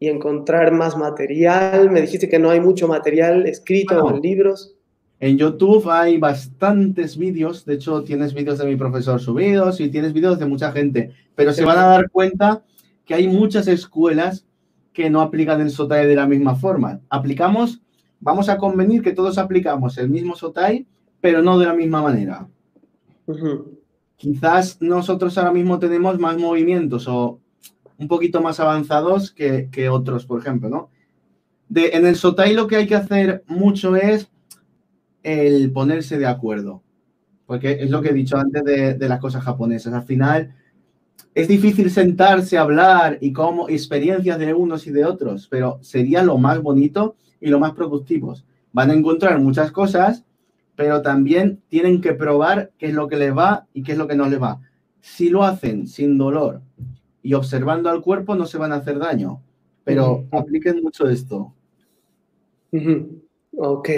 encontrar más material? Me dijiste que no hay mucho material escrito en libros. En YouTube hay bastantes vídeos, de hecho tienes vídeos de mi profesor subidos y tienes vídeos de mucha gente, pero se van a dar cuenta que hay muchas escuelas que no aplican el SOTAI de la misma forma. Aplicamos, vamos a convenir que todos aplicamos el mismo SOTAI, pero no de la misma manera. Quizás nosotros ahora mismo tenemos más movimientos o un poquito más avanzados que, otros, por ejemplo, ¿no? De, en el Sotai lo que hay que hacer mucho es el ponerse de acuerdo, porque es lo que he dicho antes de, las cosas japonesas. Al final es difícil sentarse, hablar y cómo experiencias de unos y de otros, pero sería lo más bonito y lo más productivos. van a encontrar muchas cosas, pero también tienen que probar qué es lo que les va y qué es lo que no les va. Si lo hacen sin dolor y observando al cuerpo, no se van a hacer daño, pero apliquen mucho esto. Ok,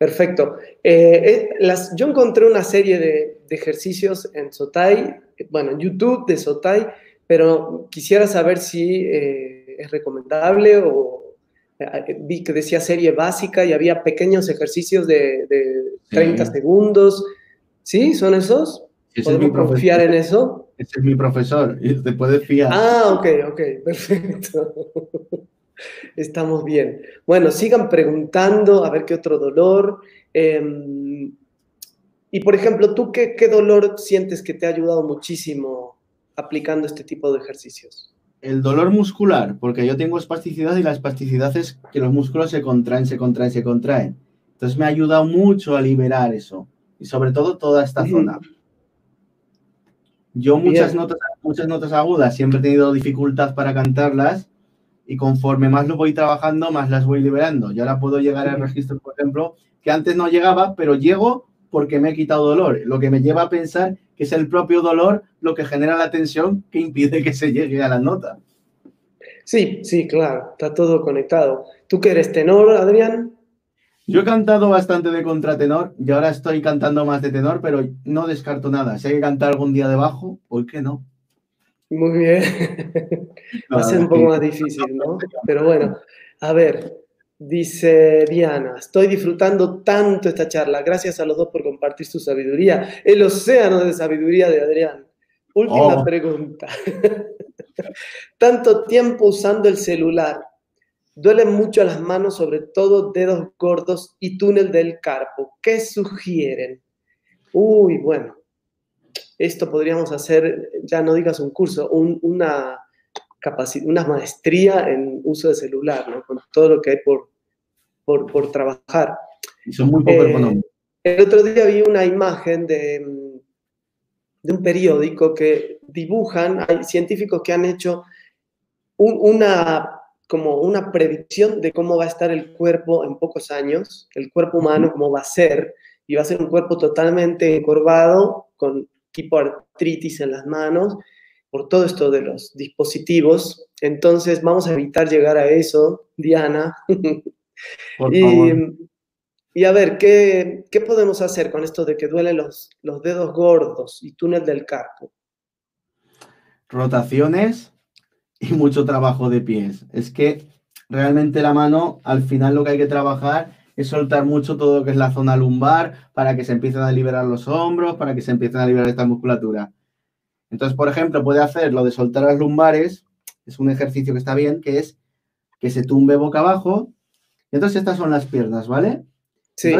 perfecto. Eh, eh, las, yo encontré una serie de, ejercicios en Sotai, bueno, en YouTube de Sotai, pero quisiera saber si eh, es recomendable o vi que decía serie básica y había pequeños ejercicios de, 30 segundos. ¿Sí? ¿Son esos? ¿Podemos confiar en eso? Ese es mi profesor y te puedes fiar. Ah, ok, ok, perfecto. Estamos bien. Bueno, sigan preguntando a ver qué otro dolor. Em, y por ejemplo, ¿tú qué, qué dolor sientes que te ha ayudado muchísimo aplicando este tipo de ejercicios? El dolor muscular, porque yo tengo espasticidad y la espasticidad es que los músculos se contraen, se contraen, se contraen. Entonces me ha ayudado mucho a liberar eso y sobre todo toda esta zona. Yo muchas notas, muchas notas agudas siempre he tenido dificultad para cantarlas y conforme más lo voy trabajando, más las voy liberando. Y ahora puedo llegar al registro, por ejemplo, que antes no llegaba, pero llego porque me he quitado dolor, lo que me lleva a pensar que es el propio dolor lo que genera la tensión que impide que se llegue a la nota. Sí, sí, claro, está todo conectado. ¿Tú que eres tenor, Adrián? Yo he cantado bastante de contratenor y ahora estoy cantando más de tenor, pero no descarto nada. Si hay que cantar algún día de bajo, ¿por qué no? Muy bien. Va a ser un poco más difícil, ¿no? Pero bueno, a ver, dice Diana, estoy disfrutando tanto esta charla. Gracias a los dos por compartir su sabiduría. El océano de sabiduría de Adrián. Última oh. pregunta. tanto tiempo usando el celular. Duelen mucho las manos, sobre todo dedos gordos y túnel del carpo. ¿Qué sugieren? Uy, bueno, esto podríamos hacer, ya no digas un curso, una, una maestría en uso de celular, ¿no? con todo lo que hay por, por, trabajar. Y son muy poco eh, El otro día vi una imagen de, de un periódico que dibujan, hay científicos que han hecho una, como una predicción de cómo va a estar el cuerpo en pocos años, el cuerpo humano, cómo va a ser, y va a ser un cuerpo totalmente encorvado, con tipo artritis en las manos, por todo esto de los dispositivos. Entonces, vamos a evitar llegar a eso, Diana. y, a ver, ¿qué, podemos hacer con esto de que duelen los, los dedos gordos y túnel del carpo? Rotaciones y mucho trabajo de pies. Es que realmente la mano, al final lo que hay que trabajar es soltar mucho todo lo que es la zona lumbar para que se empiecen a liberar los hombros, para que se empiecen a liberar esta musculatura. Entonces, por ejemplo, puede hacer lo de soltar las lumbares, es un ejercicio que está bien, que es que se tumbe boca abajo. Entonces estas son las piernas, ¿vale? Sí.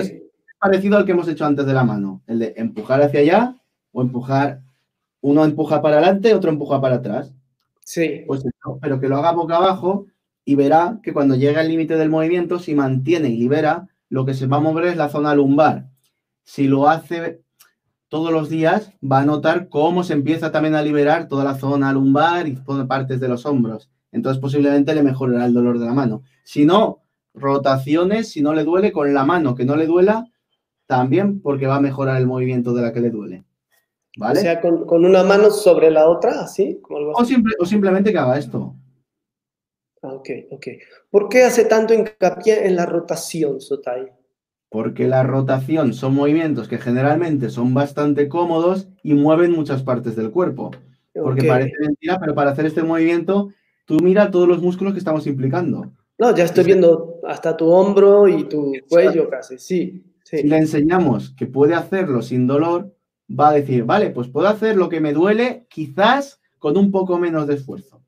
parecido al que hemos hecho antes de la mano, el de empujar hacia allá o empujar, uno empuja para adelante, otro empuja para atrás. Sí. Pues pero que lo haga boca abajo y verá que cuando llega al límite del movimiento, si mantiene y libera, lo que se va a mover es la zona lumbar. Si lo hace todos los días, va a notar cómo se empieza también a liberar toda la zona lumbar y todas partes de los hombros. Entonces posiblemente le mejorará el dolor de la mano. Si no, rotaciones, si no le duele, con la mano que no le duela, también porque va a mejorar el movimiento de la que le duele. ¿Vale? O sea, con, una mano sobre la otra, así. o, o simplemente que haga esto. Ah, ok, ok. ¿Por qué hace tanto hincapié en la rotación, Sotai? Porque la rotación son movimientos que generalmente son bastante cómodos y mueven muchas partes del cuerpo. Porque parece mentira, pero para hacer este movimiento, tú mira todos los músculos que estamos implicando. No, ya estoy viendo hasta tu hombro y tu cuello casi, sí, sí. Si le enseñamos que puede hacerlo sin dolor, va a decir, vale, pues puedo hacer lo que me duele, quizás con un poco menos de esfuerzo.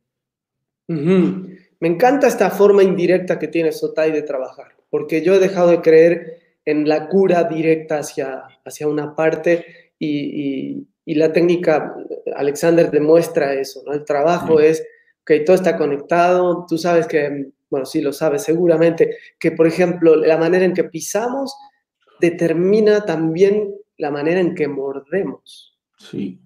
Me encanta esta forma indirecta que tiene Sotai de trabajar, porque yo he dejado de creer en la cura directa hacia, hacia una parte y, la técnica, Alexander demuestra eso, ¿no? El trabajo es, que todo está conectado, tú sabes que, bueno, sí lo sabes seguramente, que por ejemplo la manera en que pisamos determina también la manera en que mordemos. Sí.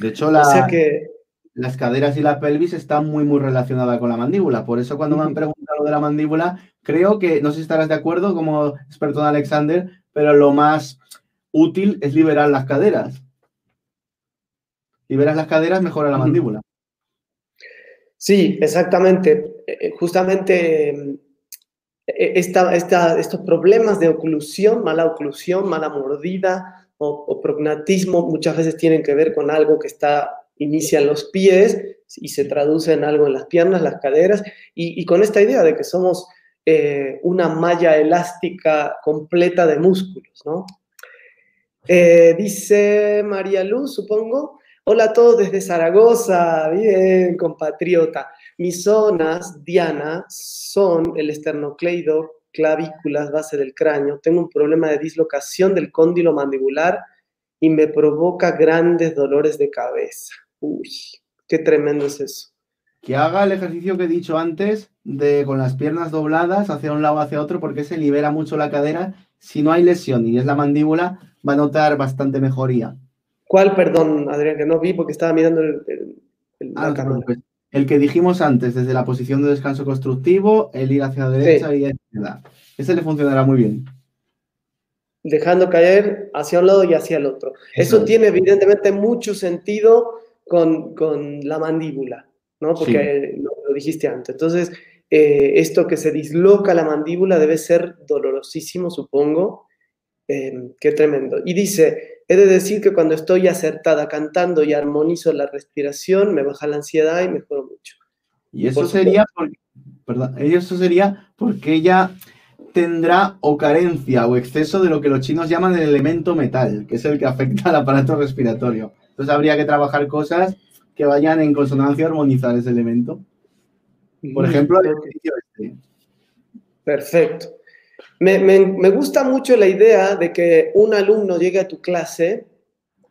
De hecho, la, o sea que, las caderas y la pelvis están muy, muy relacionadas con la mandíbula. Por eso cuando me han preguntado de la mandíbula, creo que, no sé si estarás de acuerdo como experto en Alexander, pero lo más útil es liberar las caderas. Liberas las caderas, mejora la mandíbula. Sí, exactamente. Eh, eh, justamente eh, esta, estos problemas de oclusión, mala oclusión, mala mordida o, prognatismo muchas veces tienen que ver con algo que está inicia los pies y se traduce en algo en las piernas, las caderas, y, con esta idea de que somos una malla elástica completa de músculos, ¿no? dice María Luz, supongo, Hola a todos desde Zaragoza, bien, compatriota. Mis zonas, Diana, son el esternocleido, clavículas, base del cráneo. Tengo un problema de dislocación del cóndilo mandibular y me provoca grandes dolores de cabeza. Uy, qué tremendo es eso. Que haga el ejercicio que he dicho antes de con las piernas dobladas hacia un lado hacia otro porque se libera mucho la cadera. Si no hay lesión y es la mandíbula, va a notar bastante mejoría. ¿Cuál, perdón, Adrián, que no vi porque estaba mirando el, ah, El que dijimos antes, desde la posición de descanso constructivo, el ir hacia la derecha y hacia la Ese le funcionará muy bien. Dejando caer hacia un lado y hacia el otro. Eso, tiene evidentemente mucho sentido con, la mandíbula, ¿no? Porque lo, dijiste antes. Entonces, eh, esto que se disloca la mandíbula debe ser dolorosísimo, supongo. Eh, qué tremendo. Y dice, He de decir que cuando estoy acertada cantando y armonizo la respiración, me baja la ansiedad y mejoro mucho. Y eso sería, perdón, eso sería porque ella tendrá o carencia o exceso de lo que los chinos llaman el elemento metal, que es el que afecta al aparato respiratorio. Entonces habría que trabajar cosas que vayan en consonancia a armonizar ese elemento. Por ejemplo, el ejercicio este. Perfecto. Me, gusta mucho la idea de que un alumno llegue a tu clase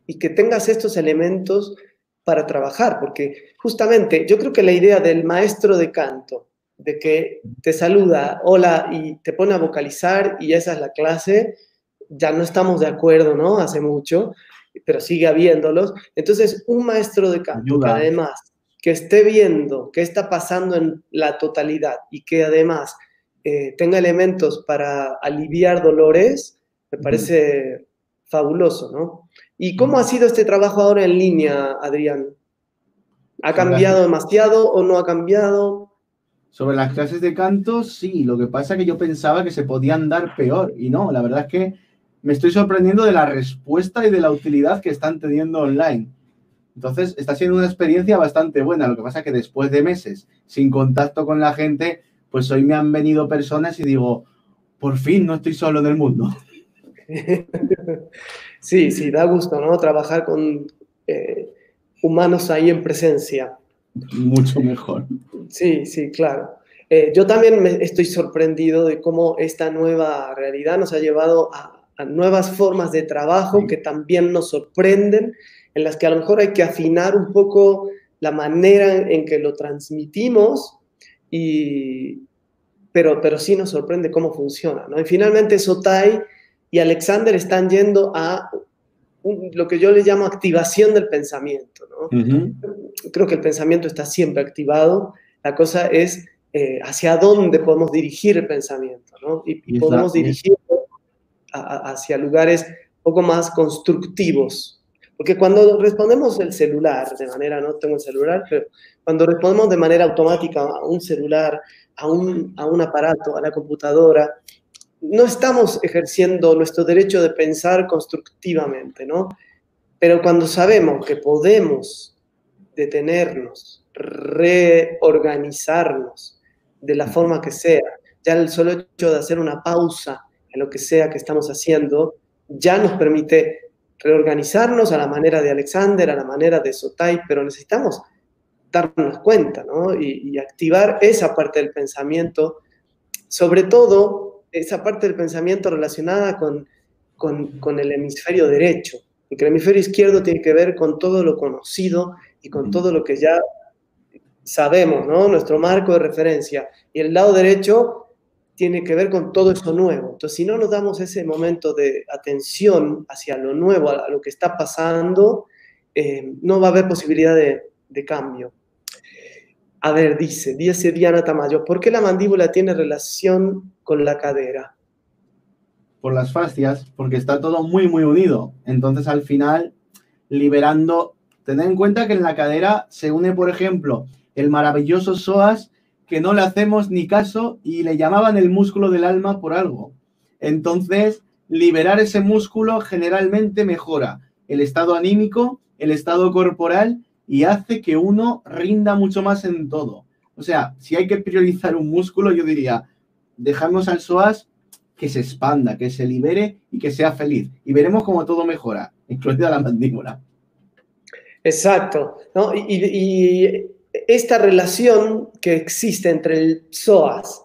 y que tengas estos elementos para trabajar, porque justamente yo creo que la idea del maestro de canto, de que te saluda, hola, y te pone a vocalizar y esa es la clase, ya no estamos de acuerdo, ¿no? Hace mucho, pero sigue habiéndolos. Entonces, un maestro de canto que además que esté viendo qué está pasando en la totalidad y que además eh, tenga elementos para aliviar dolores, me parece fabuloso, ¿no? ¿Y cómo ha sido este trabajo ahora en línea, Adrián? ¿Ha cambiado demasiado o no ha cambiado? Sobre las clases de canto, sí. Lo que pasa es que yo pensaba que se podían dar peor y no. La verdad es que me estoy sorprendiendo de la respuesta y de la utilidad que están teniendo online. Entonces, está siendo una experiencia bastante buena. Lo que pasa es que después de meses sin contacto con la gente, pues hoy me han venido personas y digo, por fin no estoy solo en el mundo. Sí, sí, da gusto, ¿no? Trabajar con eh, humanos ahí en presencia. Mucho mejor. Sí, sí, claro. Eh, yo también me estoy sorprendido de cómo esta nueva realidad nos ha llevado a, nuevas formas de trabajo que también nos sorprenden, en las que a lo mejor hay que afinar un poco la manera en que lo transmitimos y, pero, pero sí nos sorprende cómo funciona. ¿no? Y finalmente Sotai y Alexander están yendo a lo que yo le llamo activación del pensamiento. ¿no? Creo que el pensamiento está siempre activado. La cosa es eh, hacia dónde podemos dirigir el pensamiento. ¿no? Y, podemos hacia lugares un poco más constructivos. Porque cuando respondemos el celular, de manera, no tengo el celular, pero cuando respondemos de manera automática a un celular, a un, a un aparato, a la computadora, no estamos ejerciendo nuestro derecho de pensar constructivamente, ¿no? Pero cuando sabemos que podemos detenernos, reorganizarnos de la forma que sea, ya el solo hecho de hacer una pausa en lo que sea que estamos haciendo, ya nos permite reorganizarnos a la manera de Alexander, a la manera de Sotai, pero necesitamos darnos cuenta ¿no? y, activar esa parte del pensamiento, sobre todo esa parte del pensamiento relacionada con, con, el hemisferio derecho, porque el hemisferio izquierdo tiene que ver con todo lo conocido y con todo lo que ya sabemos, ¿no? nuestro marco de referencia, y el lado derecho tiene que ver con todo eso nuevo. Entonces, si no nos damos ese momento de atención hacia lo nuevo, a lo que está pasando, eh, no va a haber posibilidad de, cambio. A ver, dice, dice Diana Tamayo, ¿por qué la mandíbula tiene relación con la cadera? Por las fascias, porque está todo muy, muy unido. Entonces, al final, liberando, tened en cuenta que en la cadera se une, por ejemplo, el maravilloso psoas, que no le hacemos ni caso y le llamaban el músculo del alma por algo. Entonces, liberar ese músculo generalmente mejora el estado anímico, el estado corporal y hace que uno rinda mucho más en todo. O sea, si hay que priorizar un músculo, yo diría, dejamos al psoas que se expanda, que se libere y que sea feliz. Y veremos cómo todo mejora, incluida la mandíbula. Exacto. Y, esta relación que existe entre el psoas,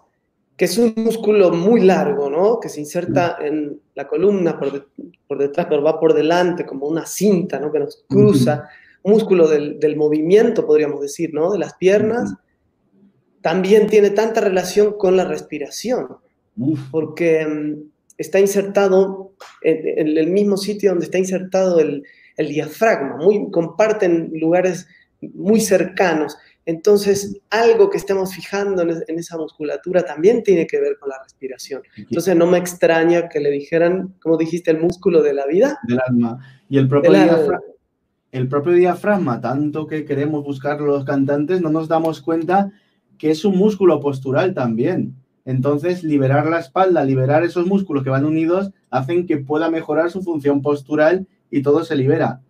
que es un músculo muy largo, ¿no? que se inserta en la columna por, por detrás, pero va por delante como una cinta ¿no? que nos cruza músculo del, movimiento, podríamos decir, ¿no? De las piernas, también tiene tanta relación con la respiración, porque mm, está insertado en, el mismo sitio donde está insertado el, diafragma, muy, comparten lugares muy cercanos. Entonces, algo que estemos fijando en, esa musculatura también tiene que ver con la respiración. Entonces, no me extraña que le dijeran, como dijiste, el músculo de la vida. Del alma. Y el propio diafragma el propio diafragma, tanto que queremos buscar los cantantes, no nos damos cuenta que es un músculo postural también. Entonces, liberar la espalda, liberar esos músculos que van unidos, hacen que pueda mejorar su función postural y todo se libera.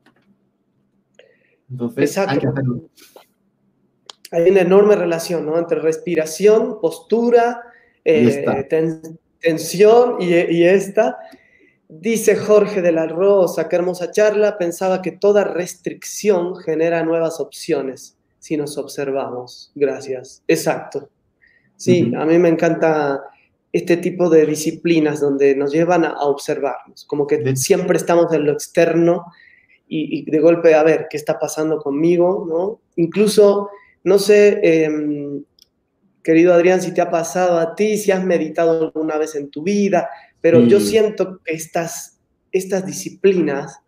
Entonces, hay que hacerlo. Hay una enorme relación ¿no? entre respiración, postura, eh, tensión y, y esta. Dice Jorge de la Rosa, qué hermosa charla, pensaba que toda restricción genera nuevas opciones si nos observamos. Gracias. Exacto. Sí, a mí me encanta este tipo de disciplinas donde nos llevan a, observarnos, como que siempre estamos en lo externo y, de golpe a ver qué está pasando conmigo, ¿no? Incluso, no sé, em, querido Adrián, si te ha pasado a ti, si has meditado alguna vez en tu vida, pero yo siento que estas, estas disciplinas,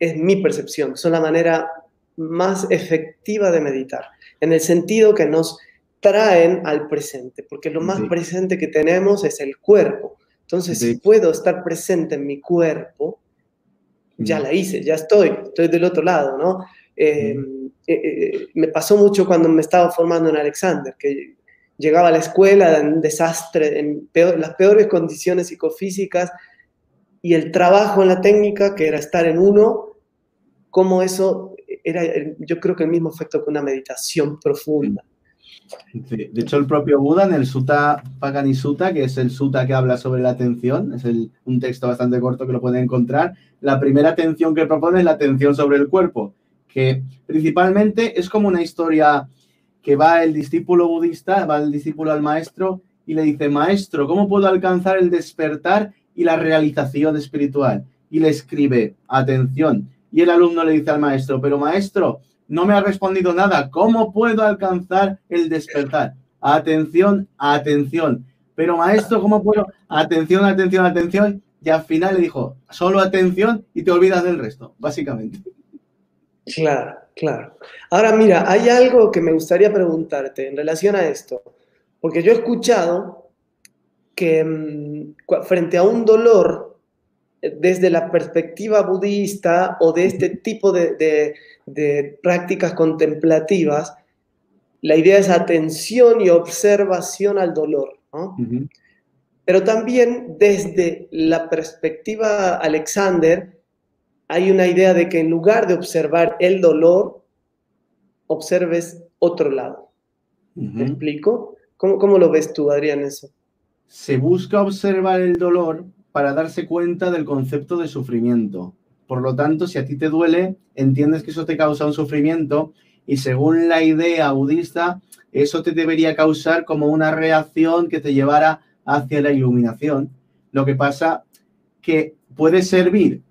es mi percepción, son la manera más efectiva de meditar, en el sentido que nos traen al presente, porque lo más presente que tenemos es el cuerpo. Entonces, si puedo estar presente en mi cuerpo, ya la hice, ya estoy, estoy del otro lado, ¿no? Em, eh, eh, me pasó mucho cuando me estaba formando en Alexander, que llegaba a la escuela en desastre, en las peores condiciones psicofísicas, y el trabajo en la técnica, que era estar en uno, como eso era, yo creo que el mismo efecto que una meditación profunda. De hecho, el propio Buda en el Sutta Paganisutta, que es el Sutta que habla sobre la atención, es un texto bastante corto que lo pueden encontrar, la primera atención que propone es la atención sobre el cuerpo, que principalmente es como una historia que va el discípulo budista, va el discípulo al maestro y le dice, maestro, ¿cómo puedo alcanzar el despertar y la realización espiritual? Y le escribe, atención. Y el alumno le dice al maestro, pero maestro, no me ha respondido nada, ¿cómo puedo alcanzar el despertar? Atención, atención. Pero maestro, ¿cómo puedo? Atención, atención, atención. Y al final le dijo, solo atención y te olvidas del resto, básicamente. Claro, claro. Ahora mira, hay algo que me gustaría preguntarte en relación a esto, porque yo he escuchado que mm, frente a un dolor, eh, desde la perspectiva budista o de este tipo de, prácticas contemplativas, la idea es atención y observación al dolor. Pero también desde la perspectiva Alexander, hay una idea de que en lugar de observar el dolor, observes otro lado. ¿Me explico? ¿Cómo, ¿Cómo, lo ves tú, Adrián, eso? Se busca observar el dolor para darse cuenta del concepto de sufrimiento. Por lo tanto, si a ti te duele, entiendes que eso te causa un sufrimiento y según la idea budista, eso te debería causar como una reacción que te llevara hacia la iluminación. Lo que pasa que puede servir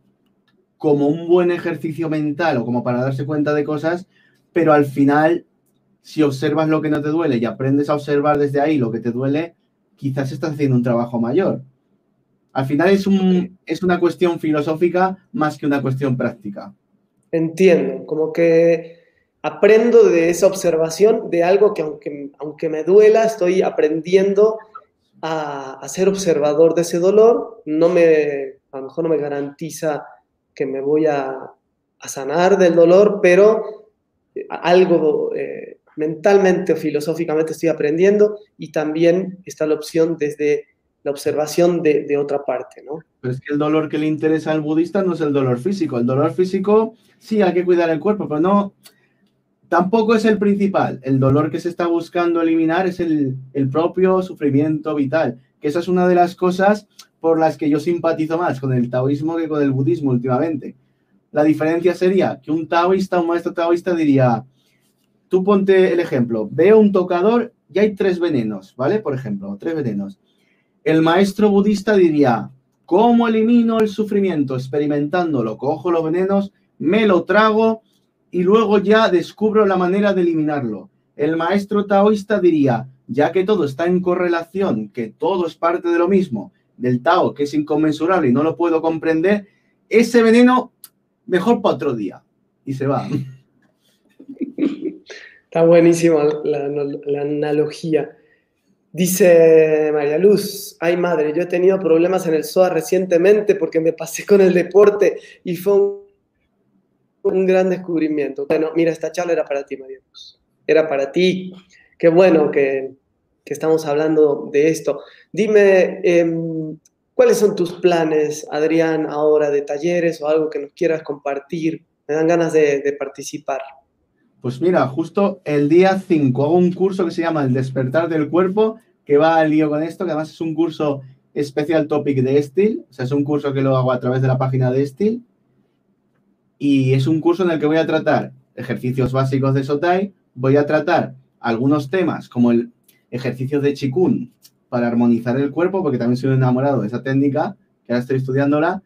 como un buen ejercicio mental o como para darse cuenta de cosas, pero al final, si observas lo que no te duele y aprendes a observar desde ahí lo que te duele, quizás estás haciendo un trabajo mayor. Al final es, un, es una cuestión filosófica más que una cuestión práctica. Entiendo, como que aprendo de esa observación, de algo que aunque, aunque me duela, estoy aprendiendo a, ser observador de ese dolor. No me, a lo mejor no me garantiza que me voy a, sanar del dolor, pero algo eh, mentalmente o filosóficamente estoy aprendiendo y también está la opción desde la observación de, de, otra parte, ¿no? Pero es que el dolor que le interesa al budista no es el dolor físico. El dolor físico, sí, hay que cuidar el cuerpo, pero no, tampoco es el principal. El dolor que se está buscando eliminar es el, el, propio sufrimiento vital, que esa es una de las cosas por las que yo simpatizo más con el taoísmo que con el budismo últimamente. La diferencia sería que un taoísta, un maestro taoísta diría, tú ponte el ejemplo, veo un tocador y hay tres venenos, ¿vale? Por ejemplo, tres venenos. El maestro budista diría, ¿cómo elimino el sufrimiento? Experimentándolo, cojo los venenos, me lo trago y luego ya descubro la manera de eliminarlo. El maestro taoísta diría, ya que todo está en correlación, que todo es parte de lo mismo, del Tao, que es inconmensurable y no lo puedo comprender, ese veneno mejor para otro día. Y se va. Está buenísima la, analogía. Dice María Luz, ay madre, yo he tenido problemas en el SOA recientemente porque me pasé con el deporte y fue un, gran descubrimiento. Bueno, mira, esta charla era para ti, María Luz. Era para ti. Qué bueno que, que estamos hablando de esto. Dime, em, ¿cuáles son tus planes, Adrián, ahora de talleres o algo que nos quieras compartir? Me dan ganas de, de participar. Pues mira, justo el día 5 hago un curso que se llama El despertar del cuerpo que va al lío con esto, que además es un curso especial topic de Estil, o sea, es un curso que lo hago a través de la página de Estil, y es un curso en el que voy a tratar ejercicios básicos de Sotai, voy a tratar algunos temas como el ejercicio de Chikun para armonizar el cuerpo, porque también soy enamorado de esa técnica, que ahora estoy estudiándola.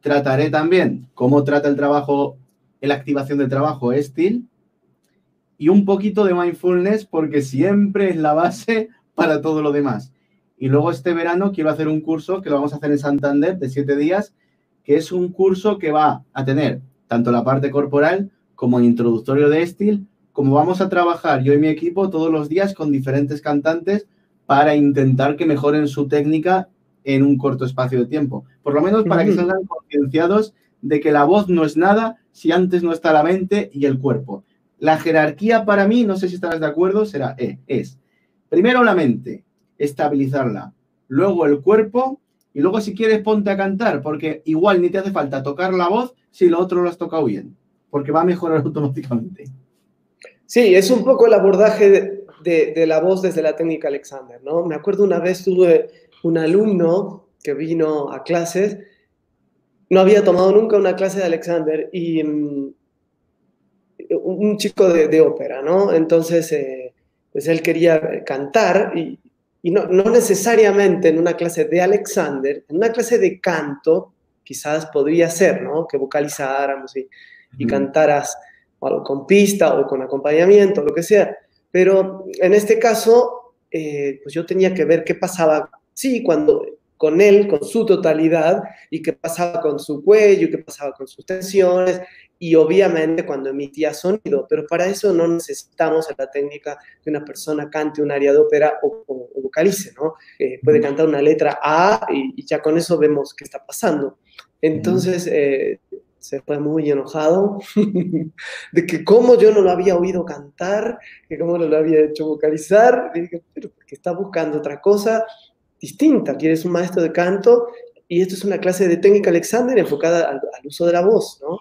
Trataré también cómo trata el trabajo, la activación del trabajo Estil, y un poquito de mindfulness, porque siempre es la base para todo lo demás. Y luego este verano quiero hacer un curso que lo vamos a hacer en Santander de siete días, que es un curso que va a tener tanto la parte corporal como el introductorio de Estil, como vamos a trabajar yo y mi equipo todos los días con diferentes cantantes para intentar que mejoren su técnica en un corto espacio de tiempo. Por lo menos para que salgan concienciados de que la voz no es nada si antes no está la mente y el cuerpo. La jerarquía para mí, no sé si estarás de acuerdo, será E, es Primero la mente, estabilizarla. Luego el cuerpo y luego si quieres ponte a cantar, porque igual ni te hace falta tocar la voz si lo otro lo has tocado bien, porque va a mejorar automáticamente. Sí, es un poco el abordaje de, la voz desde la técnica Alexander, ¿no? Me acuerdo una vez tuve un alumno que vino a clases, no había tomado nunca una clase de Alexander y mm, un chico de, ópera, ¿no? Entonces... Eh, pues él quería cantar y, no, necesariamente en una clase de Alexander, en una clase de canto, quizás podría ser, ¿no? Que vocalizáramos y, y cantaras con pista o con acompañamiento, lo que sea. Pero en este caso, eh, pues yo tenía que ver qué pasaba, sí, cuando con él, con su totalidad, y qué pasaba con su cuello, qué pasaba con sus tensiones, y obviamente cuando emitía sonido, pero para eso no necesitamos la técnica que una persona cante un área de ópera o, vocalice, ¿no? Eh, puede cantar una letra A y, ya con eso vemos qué está pasando. Entonces eh, se fue muy enojado de que cómo yo no lo había oído cantar, que cómo no lo había hecho vocalizar, dije, pero porque está buscando otra cosa distinta, quieres un maestro de canto y esto es una clase de técnica Alexander enfocada al, al uso de la voz, ¿no?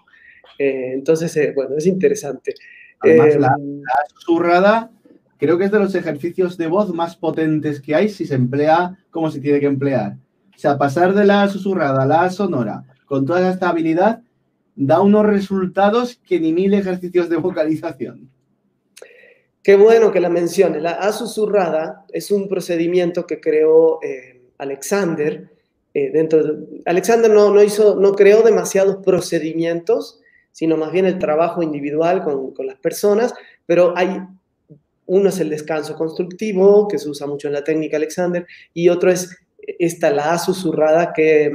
Eh, entonces, eh, bueno, es interesante. Además, la, em, la, susurrada creo que es de los ejercicios de voz más potentes que hay si se emplea como se tiene que emplear. O sea, pasar de la susurrada a la sonora con toda esta habilidad da unos resultados que ni mil ejercicios de vocalización. Qué bueno que la mencione. La A susurrada es un procedimiento que creó eh, Alexander. dentro Alexander no, no, hizo, no creó demasiados procedimientos, sino más bien el trabajo individual con, las personas, pero hay uno es el descanso constructivo, que se usa mucho en la técnica Alexander, y otro es esta la susurrada que,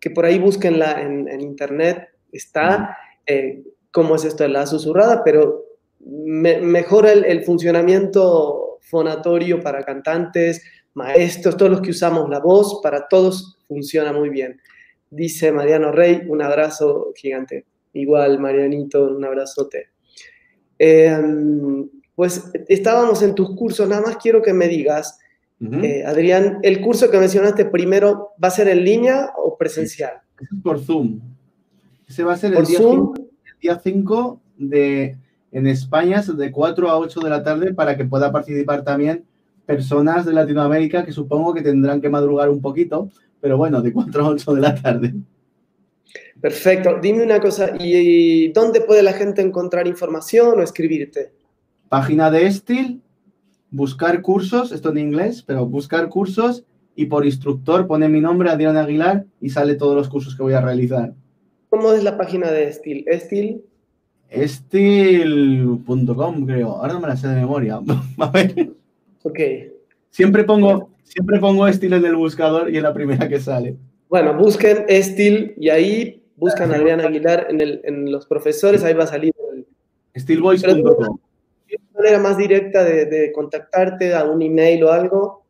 que por ahí busquen en, en internet, está, eh, cómo es esto de la susurrada, pero mejora el, funcionamiento fonatorio para cantantes, maestros, todos los que usamos la voz, para todos funciona muy bien. Dice Mariano Rey, un abrazo gigante. Igual, Marianito, un abrazote. Em, pues estábamos en tus cursos, nada más quiero que me digas, eh, Adrián, ¿el curso que mencionaste primero va a ser en línea o presencial? por Zoom. Ese va a ser el día, Zoom? el día 5 de, en España, de 4 a 8 de la tarde, para que pueda participar también personas de Latinoamérica que supongo que tendrán que madrugar un poquito, pero bueno, de 4 a 8 de la tarde. Perfecto. Dime una cosa, ¿y dónde puede la gente encontrar información o escribirte? Página de Estil, buscar cursos, esto en inglés, pero buscar cursos y por instructor pone mi nombre, Adrián Aguilar, y sale todos los cursos que voy a realizar. ¿Cómo es la página de Estil? Estil. Estil.com, creo. Ahora no me la sé de memoria. a ver. Ok. Siempre pongo, siempre pongo Estil en el buscador y es la primera que sale. Bueno, busquen Estil y ahí buscan a Adrián Aguilar en, el, en, los profesores, ahí va a salir. Steelvoice.com. manera más directa de, de contactarte a un email o algo?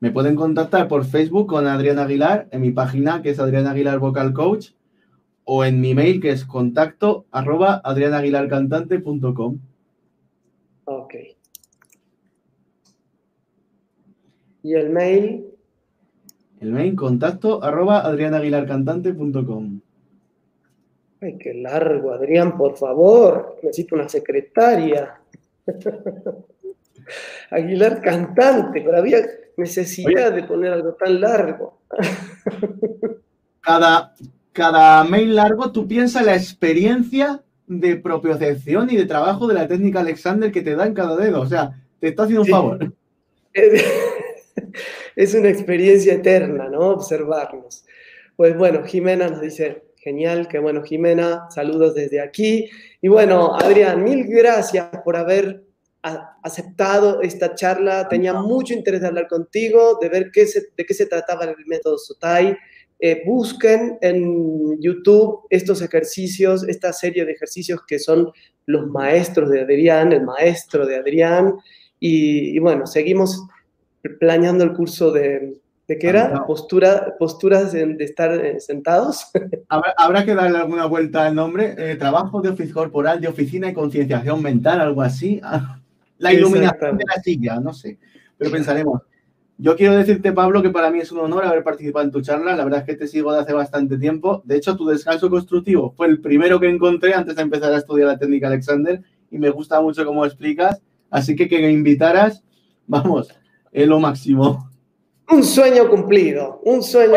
Me pueden contactar por Facebook con Adrián Aguilar, en mi página que es Adrián Aguilar Vocal Coach, o en mi mail que es contacto arroba adrianaguilarcantante.com. Ok. ¿Y el mail? El mail contacto arroba adrianaguilarcantante.com. Ay, qué largo, Adrián, por favor. Necesito una secretaria. Aguilar cantante, pero había necesidad de poner algo tan largo. cada, cada mail largo, tú piensas la experiencia de propiocepción y de trabajo de la técnica Alexander que te da en cada dedo. O sea, te está haciendo un favor. Es una experiencia eterna, ¿no? Observarnos. Pues bueno, Jimena nos dice, genial, qué bueno, Jimena, saludos desde aquí. Y bueno, Adrián, mil gracias por haber aceptado esta charla. Tenía mucho interés de hablar contigo, de ver qué de qué se trataba el método Sotai. Eh, busquen en YouTube estos ejercicios, esta serie de ejercicios que son los maestros de Adrián, el maestro de Adrián. Y, bueno, seguimos planeando el curso de, ¿de qué era? Postura, posturas de, estar eh, sentados. Habrá, que darle alguna vuelta al nombre. Eh, trabajo de oficio corporal, de oficina y concienciación mental, algo así. La iluminación de la silla, no sé. Pero pensaremos. Yo quiero decirte, Pablo, que para mí es un honor haber participado en tu charla. La verdad es que te sigo de hace bastante tiempo. De hecho, tu descanso constructivo fue el primero que encontré antes de empezar a estudiar la técnica Alexander y me gusta mucho cómo explicas. Así que que me invitaras, vamos, es lo máximo. Un sueño cumplido, un sueño.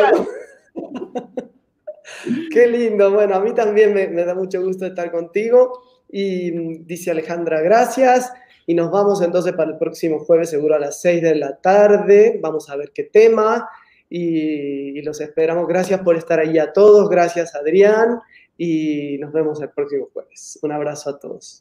Qué lindo. Bueno, a mí también me, me da mucho gusto estar contigo. Y mm, dice Alejandra, gracias. Y nos vamos entonces para el próximo jueves, seguro a las 6 de la tarde. Vamos a ver qué tema. Y, los esperamos. Gracias por estar ahí a todos. Gracias, Adrián. Y nos vemos el próximo jueves. Un abrazo a todos.